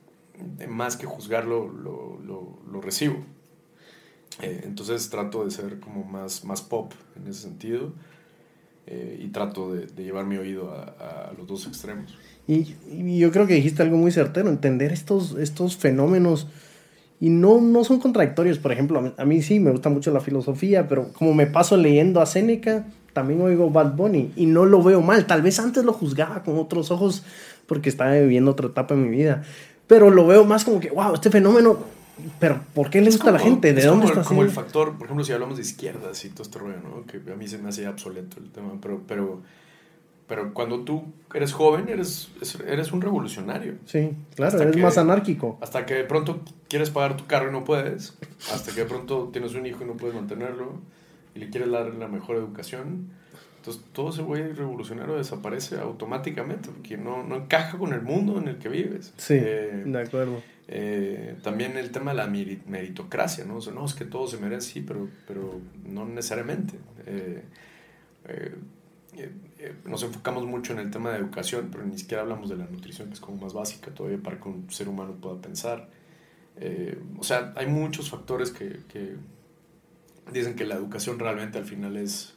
S1: más que juzgarlo, lo, lo, lo recibo. Eh, entonces trato de ser como más, más pop en ese sentido y trato de, de, llevar mi oído a, a los dos extremos.
S2: Y, y, yo creo que dijiste algo muy certero, entender estos, estos fenómenos y no, no son contradictorios. Por ejemplo, a mí, a mí, sí me gusta mucho la filosofía, pero como me paso leyendo a Séneca, también oigo Bad Bunny y no lo veo mal. Tal vez antes lo juzgaba con otros ojos porque estaba viviendo otra etapa en mi vida. Pero lo veo más como que, wow, este fenómeno. Pero, ¿por qué le gusta a la gente? ¿De dónde está
S1: Como el factor, por ejemplo, si hablamos de izquierdas y todo este rollo, ¿no? Que a mí se me hace obsoleto el tema, pero, pero, pero cuando tú eres joven, eres, eres un revolucionario.
S2: Sí, claro, eres más anárquico.
S1: Hasta que de pronto quieres pagar tu carro y no puedes. Hasta que de pronto tienes un hijo y no puedes mantenerlo y le quieres dar la mejor educación Entonces todo ese güey revolucionario desaparece automáticamente porque no, no encaja con el mundo en el que vives.
S2: Sí, eh, de acuerdo.
S1: Eh, también el tema de la meritocracia, ¿no? O sea, no, es que todo se merece, sí, pero, pero no necesariamente. Eh, nos enfocamos mucho en el tema de educación, pero ni siquiera hablamos de la nutrición, que es como más básica todavía para que un ser humano pueda pensar. o sea, hay muchos factores que, que dicen que la educación realmente al final es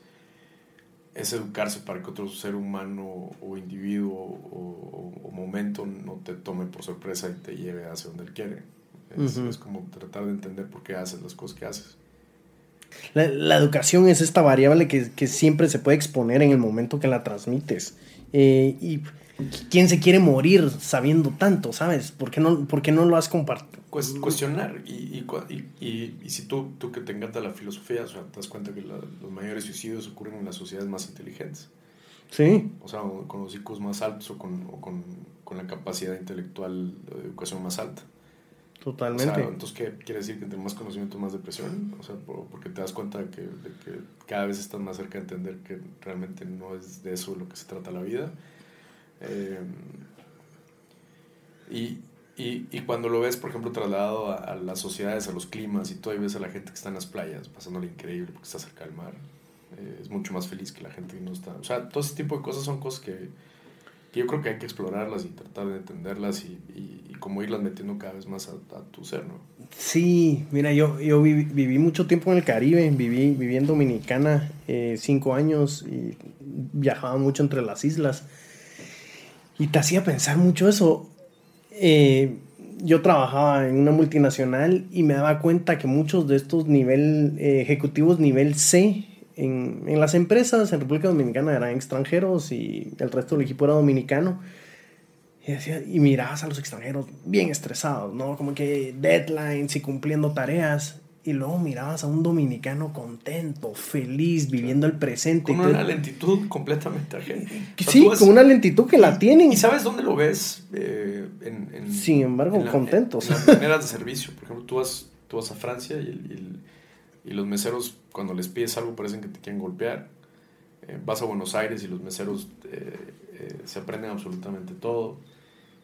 S1: es educarse para que otro ser humano o individuo o, momento no te tome por sorpresa y te lleve hacia donde él quiere. Es, como tratar de entender por qué haces las cosas que haces.
S2: La, educación es esta variable que, que, siempre se puede exponer en el momento que la transmites. Eh, y ¿quién se quiere morir sabiendo tanto, sabes? ¿Por qué no, por qué no lo has compartido?
S1: Cuestionar. Y, y, y, si tú, tú que te encanta la filosofía, o sea, te das cuenta que los mayores suicidios ocurren en las sociedades más inteligentes.
S2: Sí.
S1: O sea, con los IQs más altos o con, o con, con la capacidad intelectual de educación más alta.
S2: Totalmente.
S1: entonces, ¿qué quiere decir? Que entre más conocimiento, más depresión. O sea, porque te das cuenta de que, de que cada vez estás más cerca de entender que realmente no es de eso lo que se trata la vida. Eh, y, y, y, cuando lo ves, por ejemplo, trasladado a, las sociedades, a los climas, y todavía ves a la gente que está en las playas, pasándole increíble porque está cerca del mar, eh, es mucho más feliz que la gente que no está. O sea, todo ese tipo de cosas son cosas que, que yo creo que hay que explorarlas y tratar de entenderlas y, y, como irlas metiendo cada vez más a, tu ser, ¿no?
S2: Sí, mira, yo, yo viví, viví, mucho tiempo en el Caribe, viví, viví en Dominicana eh, cinco años y viajaba mucho entre las islas. Y te hacía pensar mucho eso eh, yo trabajaba en una multinacional y me daba cuenta que muchos de estos nivel, eh, ejecutivos nivel C en, en, las empresas en República Dominicana eran extranjeros y el resto del equipo era dominicano. Y, decía, y mirabas a los extranjeros bien estresados, ¿no? Como que deadlines y cumpliendo tareas y luego mirabas a un dominicano contento, feliz, viviendo el presente.
S1: Con una lentitud completamente ajena.
S2: sí, con una lentitud que la tienen.
S1: ¿Y sabes dónde lo ves? Eh, en,
S2: Sin embargo, contentos.
S1: En, las maneras de servicio. Por ejemplo, tú vas, tú vas a Francia y, y, los meseros, cuando les pides algo, parecen que te quieren golpear. Eh, vas a Buenos Aires y los meseros eh, se aprenden absolutamente todo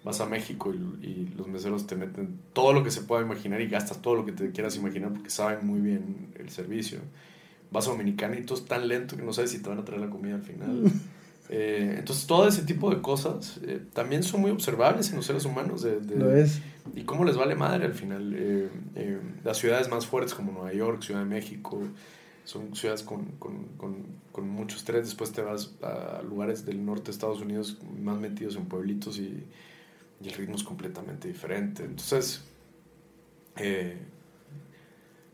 S1: vas a México y, los meseros te meten todo lo que se pueda imaginar y gastas todo lo que te quieras imaginar porque saben muy bien el servicio. Vas a Dominicana y todo es tan lento que no sabes si te van a traer la comida al final. Eh, entonces, todo ese tipo de cosas eh, también son muy observables en los seres humanos. De,
S2: Lo es.
S1: Y cómo les vale madre al final. Eh, las ciudades más fuertes como Nueva York, Ciudad de México, son ciudades con, con, con, con mucho estrés. Después te vas a lugares del norte de Estados Unidos más metidos en pueblitos y y el ritmo es completamente diferente. Entonces, eh,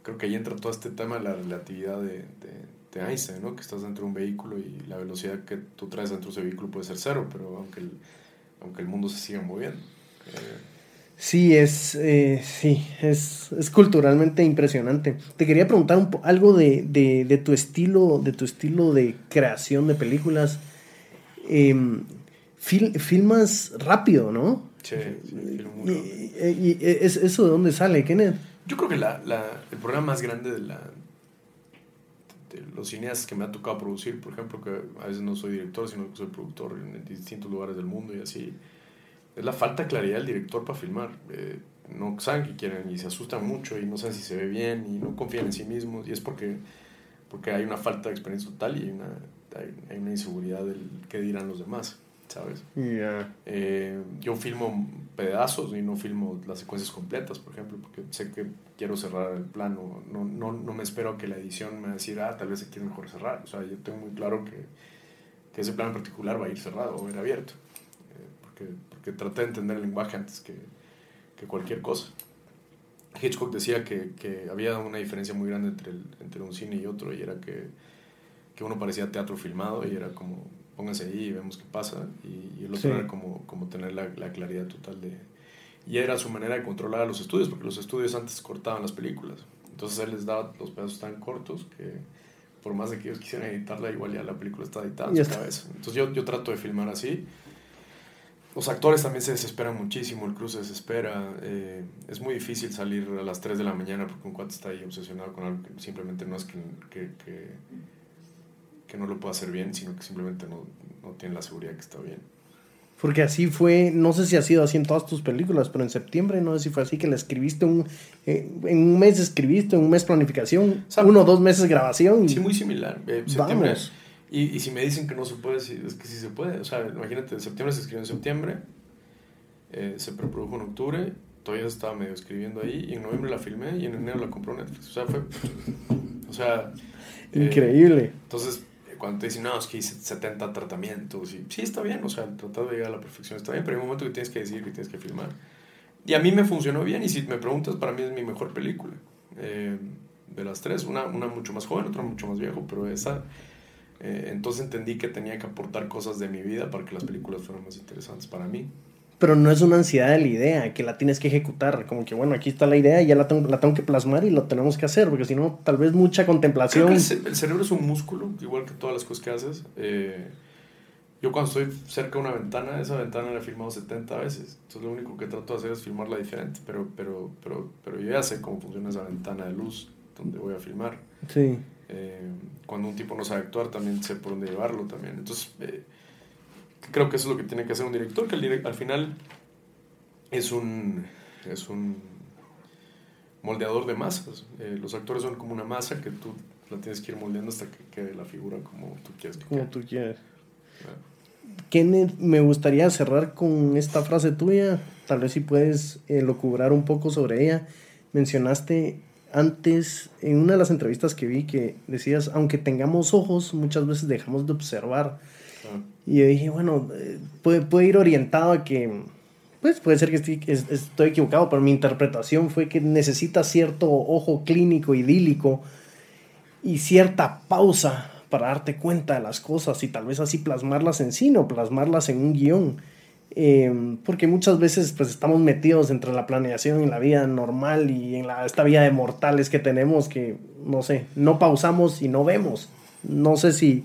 S1: creo que ahí entra todo este tema de la relatividad de, de, Einstein, ¿no? que estás dentro de un vehículo y la velocidad que tú traes dentro de ese vehículo puede ser cero, pero aunque el, aunque el mundo se siga moviendo. Eh,
S2: sí, es, eh, sí es, es, culturalmente impresionante. Te quería preguntar un algo de, de, tu estilo, de tu estilo de creación de películas. Em, filmas rápido, ¿no? ¿Y, es, eso de dónde sale, Kenneth?
S1: Yo creo que la, la, el problema más grande de, la, de los cineastas que me ha tocado producir, por ejemplo, que a veces no soy director, sino que soy productor en distintos lugares del mundo y así, es la falta de claridad del director para filmar. Eh, no saben qué quieren y se asustan mucho y no saben si se ve bien y no confían en sí mismos y es porque, porque hay una falta de experiencia total y hay una, hay una inseguridad del qué dirán los demás. ¿Sabes? Eh, yo filmo pedazos y no filmo las secuencias completas, por ejemplo, porque sé que quiero cerrar el plano. No, no, no me espero a que la edición me decida, ah, tal vez se quiere mejor cerrar. O sea, yo tengo muy claro que, que ese plano en particular va a ir cerrado o ir abierto. Eh, porque, porque traté de entender el lenguaje antes que, que cualquier cosa. Hitchcock decía que, que, había una diferencia muy grande entre, el, entre un cine y otro, y era que, que uno parecía teatro filmado y era como pónganse ahí y vemos qué pasa. Y, el otro era como, como tener la, la, claridad total de... Y era su manera de controlar a los estudios, porque los estudios antes cortaban las películas. Entonces él les daba los pedazos tan cortos que por más de que ellos quisieran editarla, igual ya la película está editada en su cabeza. Entonces yo, yo trato de filmar así. Los actores también se desesperan muchísimo, el crew se desespera. Eh, es muy difícil salir a las 3 de la mañana porque un cuate está ahí obsesionado con algo que simplemente no es que, que, que que no lo pueda hacer bien, sino que simplemente no, no tiene la seguridad que está bien.
S2: Porque así fue, no sé si ha sido así en todas tus películas, pero en septiembre, no sé si fue así que la escribiste un, eh, en un mes escribiste, en un mes planificación, uno o dos meses grabación.
S1: Sí, muy similar. Eh, septiembre, Vamos. Y, y, si me dicen que no se puede, es que sí se puede. O sea, imagínate, en septiembre se escribió en septiembre, eh, se preprodujo en octubre, todavía estaba medio escribiendo ahí, y en noviembre la filmé y en enero la compró Netflix. O sea, fue... O sea...
S2: Increíble.
S1: entonces cuando te dicen, no, es que hice 70 tratamientos, y sí, está bien, o sea, tratar de llegar a la perfección está bien, pero hay un momento que tienes que decir que tienes que filmar. Y a mí me funcionó bien, y si me preguntas, para mí es mi mejor película. Eh, de las tres, una, una mucho más joven, otra mucho más viejo, pero esa... Eh, entonces entendí que tenía que aportar cosas de mi vida para que las películas fueran más interesantes para mí
S2: pero no es una ansiedad de la idea, que la tienes que ejecutar, como que bueno, aquí está la idea, ya la tengo, la tengo que plasmar y lo tenemos que hacer, porque si no, tal vez mucha contemplación.
S1: el, cerebro es un músculo, igual que todas las cosas que haces. Eh, yo cuando estoy cerca de una ventana, esa ventana la he filmado 70 veces, entonces lo único que trato de hacer es filmarla diferente, pero, pero, pero, pero yo ya sé cómo funciona esa ventana de luz donde voy a filmar.
S2: Sí.
S1: Eh, cuando un tipo no sabe actuar, también sé por dónde llevarlo también. Entonces... Eh, creo que eso es lo que tiene que hacer un director, que al final es un, es un moldeador de masas. Eh, los actores son como una masa que tú la tienes que ir moldeando hasta que quede la figura como tú quieres.
S2: como tú quieres. Kenneth, me gustaría cerrar con esta frase tuya, tal vez si puedes eh, locubrar un poco sobre ella. Mencionaste antes, en una de las entrevistas que vi, que decías, aunque tengamos ojos, muchas veces dejamos de observar. Y yo dije, bueno, eh, puede, puede ir orientado a que, pues puede ser que estoy, estoy equivocado, pero mi interpretación fue que necesita cierto ojo clínico, idílico y cierta pausa para darte cuenta de las cosas y tal vez así plasmarlas en sí, no plasmarlas en un guion. Eh, porque muchas veces pues estamos metidos entre la planeación y la vida normal y en la, esta vida de mortales que tenemos que, no sé, no pausamos y no vemos. No sé si,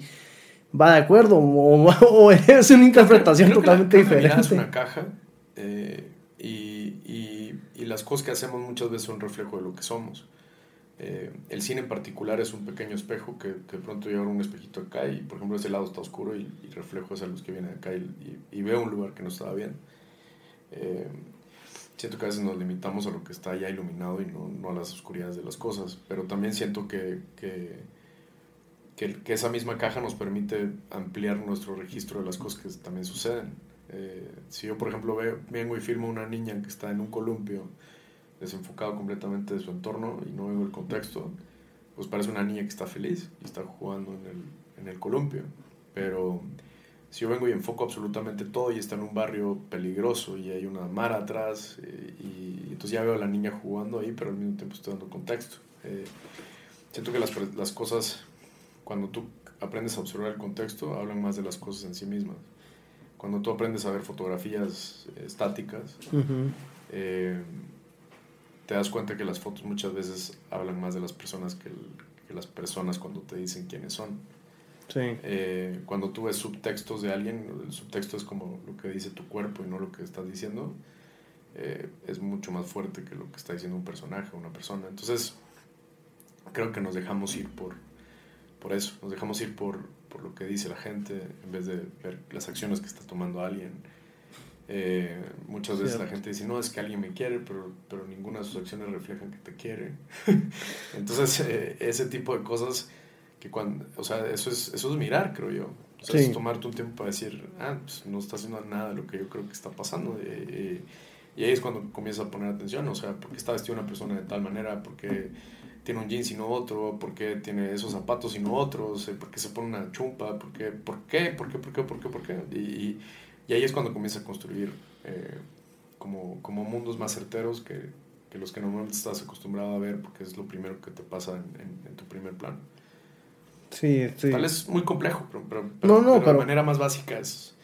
S2: va de acuerdo o, es una interpretación totalmente diferente.
S1: Es una caja eh, y, y, y, las cosas que hacemos muchas veces son reflejo de lo que somos. Eh, el cine en particular es un pequeño espejo que, que, de pronto yo un espejito acá y por ejemplo ese lado está oscuro y, reflejo esa luz que viene de acá y, veo un lugar que no estaba bien. Eh, siento que a veces nos limitamos a lo que está ya iluminado y no, no a las oscuridades de las cosas, pero también siento que, que que, esa misma caja nos permite ampliar nuestro registro de las cosas que también suceden. Eh, si yo, por ejemplo, veo, vengo y filmo a una niña que está en un columpio, desenfocado completamente de su entorno y no veo el contexto, pues parece una niña que está feliz y está jugando en el, en el columpio. Pero si yo vengo y enfoco absolutamente todo y está en un barrio peligroso y hay una mar atrás, eh, y, entonces ya veo a la niña jugando ahí, pero al mismo tiempo estoy dando contexto. Eh, siento que las, las cosas cuando tú aprendes a observar el contexto, hablan más de las cosas en sí mismas. Cuando tú aprendes a ver fotografías eh, estáticas, eh, te das cuenta que las fotos muchas veces hablan más de las personas que, las personas cuando te dicen quiénes son. Eh, cuando tú ves subtextos de alguien, el subtexto es como lo que dice tu cuerpo y no lo que estás diciendo, es mucho más fuerte que lo que está diciendo un personaje o una persona. Entonces, creo que nos dejamos ir por, por eso, nos dejamos ir por, por, lo que dice la gente en vez de ver las acciones que está tomando alguien. Eh, muchas veces la gente dice, no, es que alguien me quiere, pero, pero ninguna de sus acciones reflejan que te quiere. Entonces, eh, ese tipo de cosas que cuando, o sea, eso es, eso es mirar, creo yo. O sea, es tomarte un tiempo para decir, ah, pues no está haciendo nada de lo que yo creo que está pasando. y ahí es cuando comienza a poner atención, o sea, porque está vestida una persona de tal manera, porque tiene un jeans y no otro, por qué tiene esos zapatos y no otros, eh, por qué se pone una chumpa, por qué, por qué, por qué, por qué, por qué, por qué. Y, y ahí es cuando comienza a construir eh, como, como mundos más certeros que, que, los que normalmente estás acostumbrado a ver, porque es lo primero que te pasa en, en, tu primer plano.
S2: Sí, sí.
S1: Tal es muy complejo, pero, pero, no, no, pero, de manera más básica es...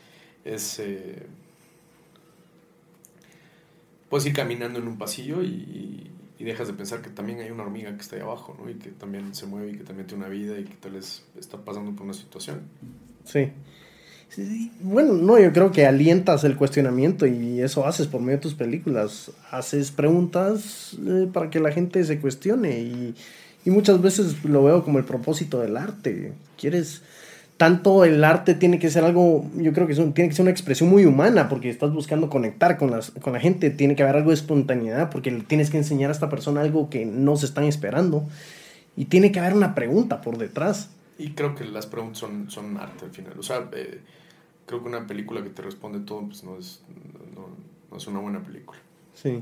S1: es eh, puedes ir caminando en un pasillo y, y dejas de pensar que también hay una hormiga que está ahí abajo, ¿no? Y que también se mueve y que también tiene una vida y que tal vez está pasando por una situación.
S2: Sí. Bueno, no, yo creo que alientas el cuestionamiento y eso haces por medio de tus películas. Haces preguntas eh, para que la gente se cuestione y, y, muchas veces lo veo como el propósito del arte. Quieres, tanto el arte tiene que ser algo, yo creo que tiene que ser una expresión muy humana, porque estás buscando conectar con, las, con la gente, tiene que haber algo de espontaneidad, porque tienes que enseñar a esta persona algo que no se están esperando, y tiene que haber una pregunta por detrás.
S1: Y creo que las preguntas son, son arte al final, o sea, eh, creo que una película que te responde todo, pues no es, no, no es una buena película.
S2: Sí.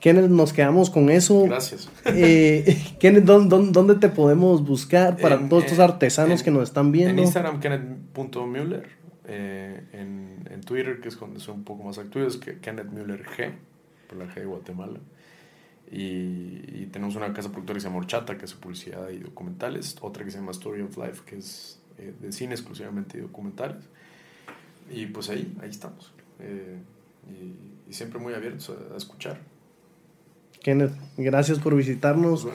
S2: Kenneth, nos quedamos con eso.
S1: Gracias.
S2: Eh, Kenneth, ¿dónde, te podemos buscar para todos estos artesanos que nos están viendo?
S1: En Instagram, kenneth.müller. Eh, en, en, Twitter, que es donde soy un poco más activo, es que Kenneth Müller G, por la G de Guatemala. Y, tenemos una casa productora que se llama Horchata, que es publicidad y documentales. Otra que se llama Story of Life, que es eh, de cine exclusivamente y documentales. Y pues ahí, ahí estamos. Eh, y, y, siempre muy abiertos a escuchar.
S2: Gracias por visitarnos.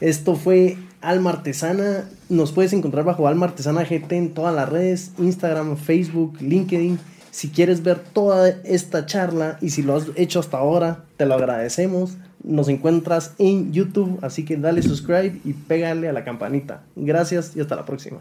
S2: Esto fue Alma Artesana. Nos puedes encontrar bajo Alma Artesana GT en todas las redes, Instagram, Facebook, LinkedIn. Si quieres ver toda esta charla y si lo has hecho hasta ahora, te lo agradecemos. Nos encuentras en YouTube, así que dale subscribe y pégale a la campanita. Gracias y hasta la próxima.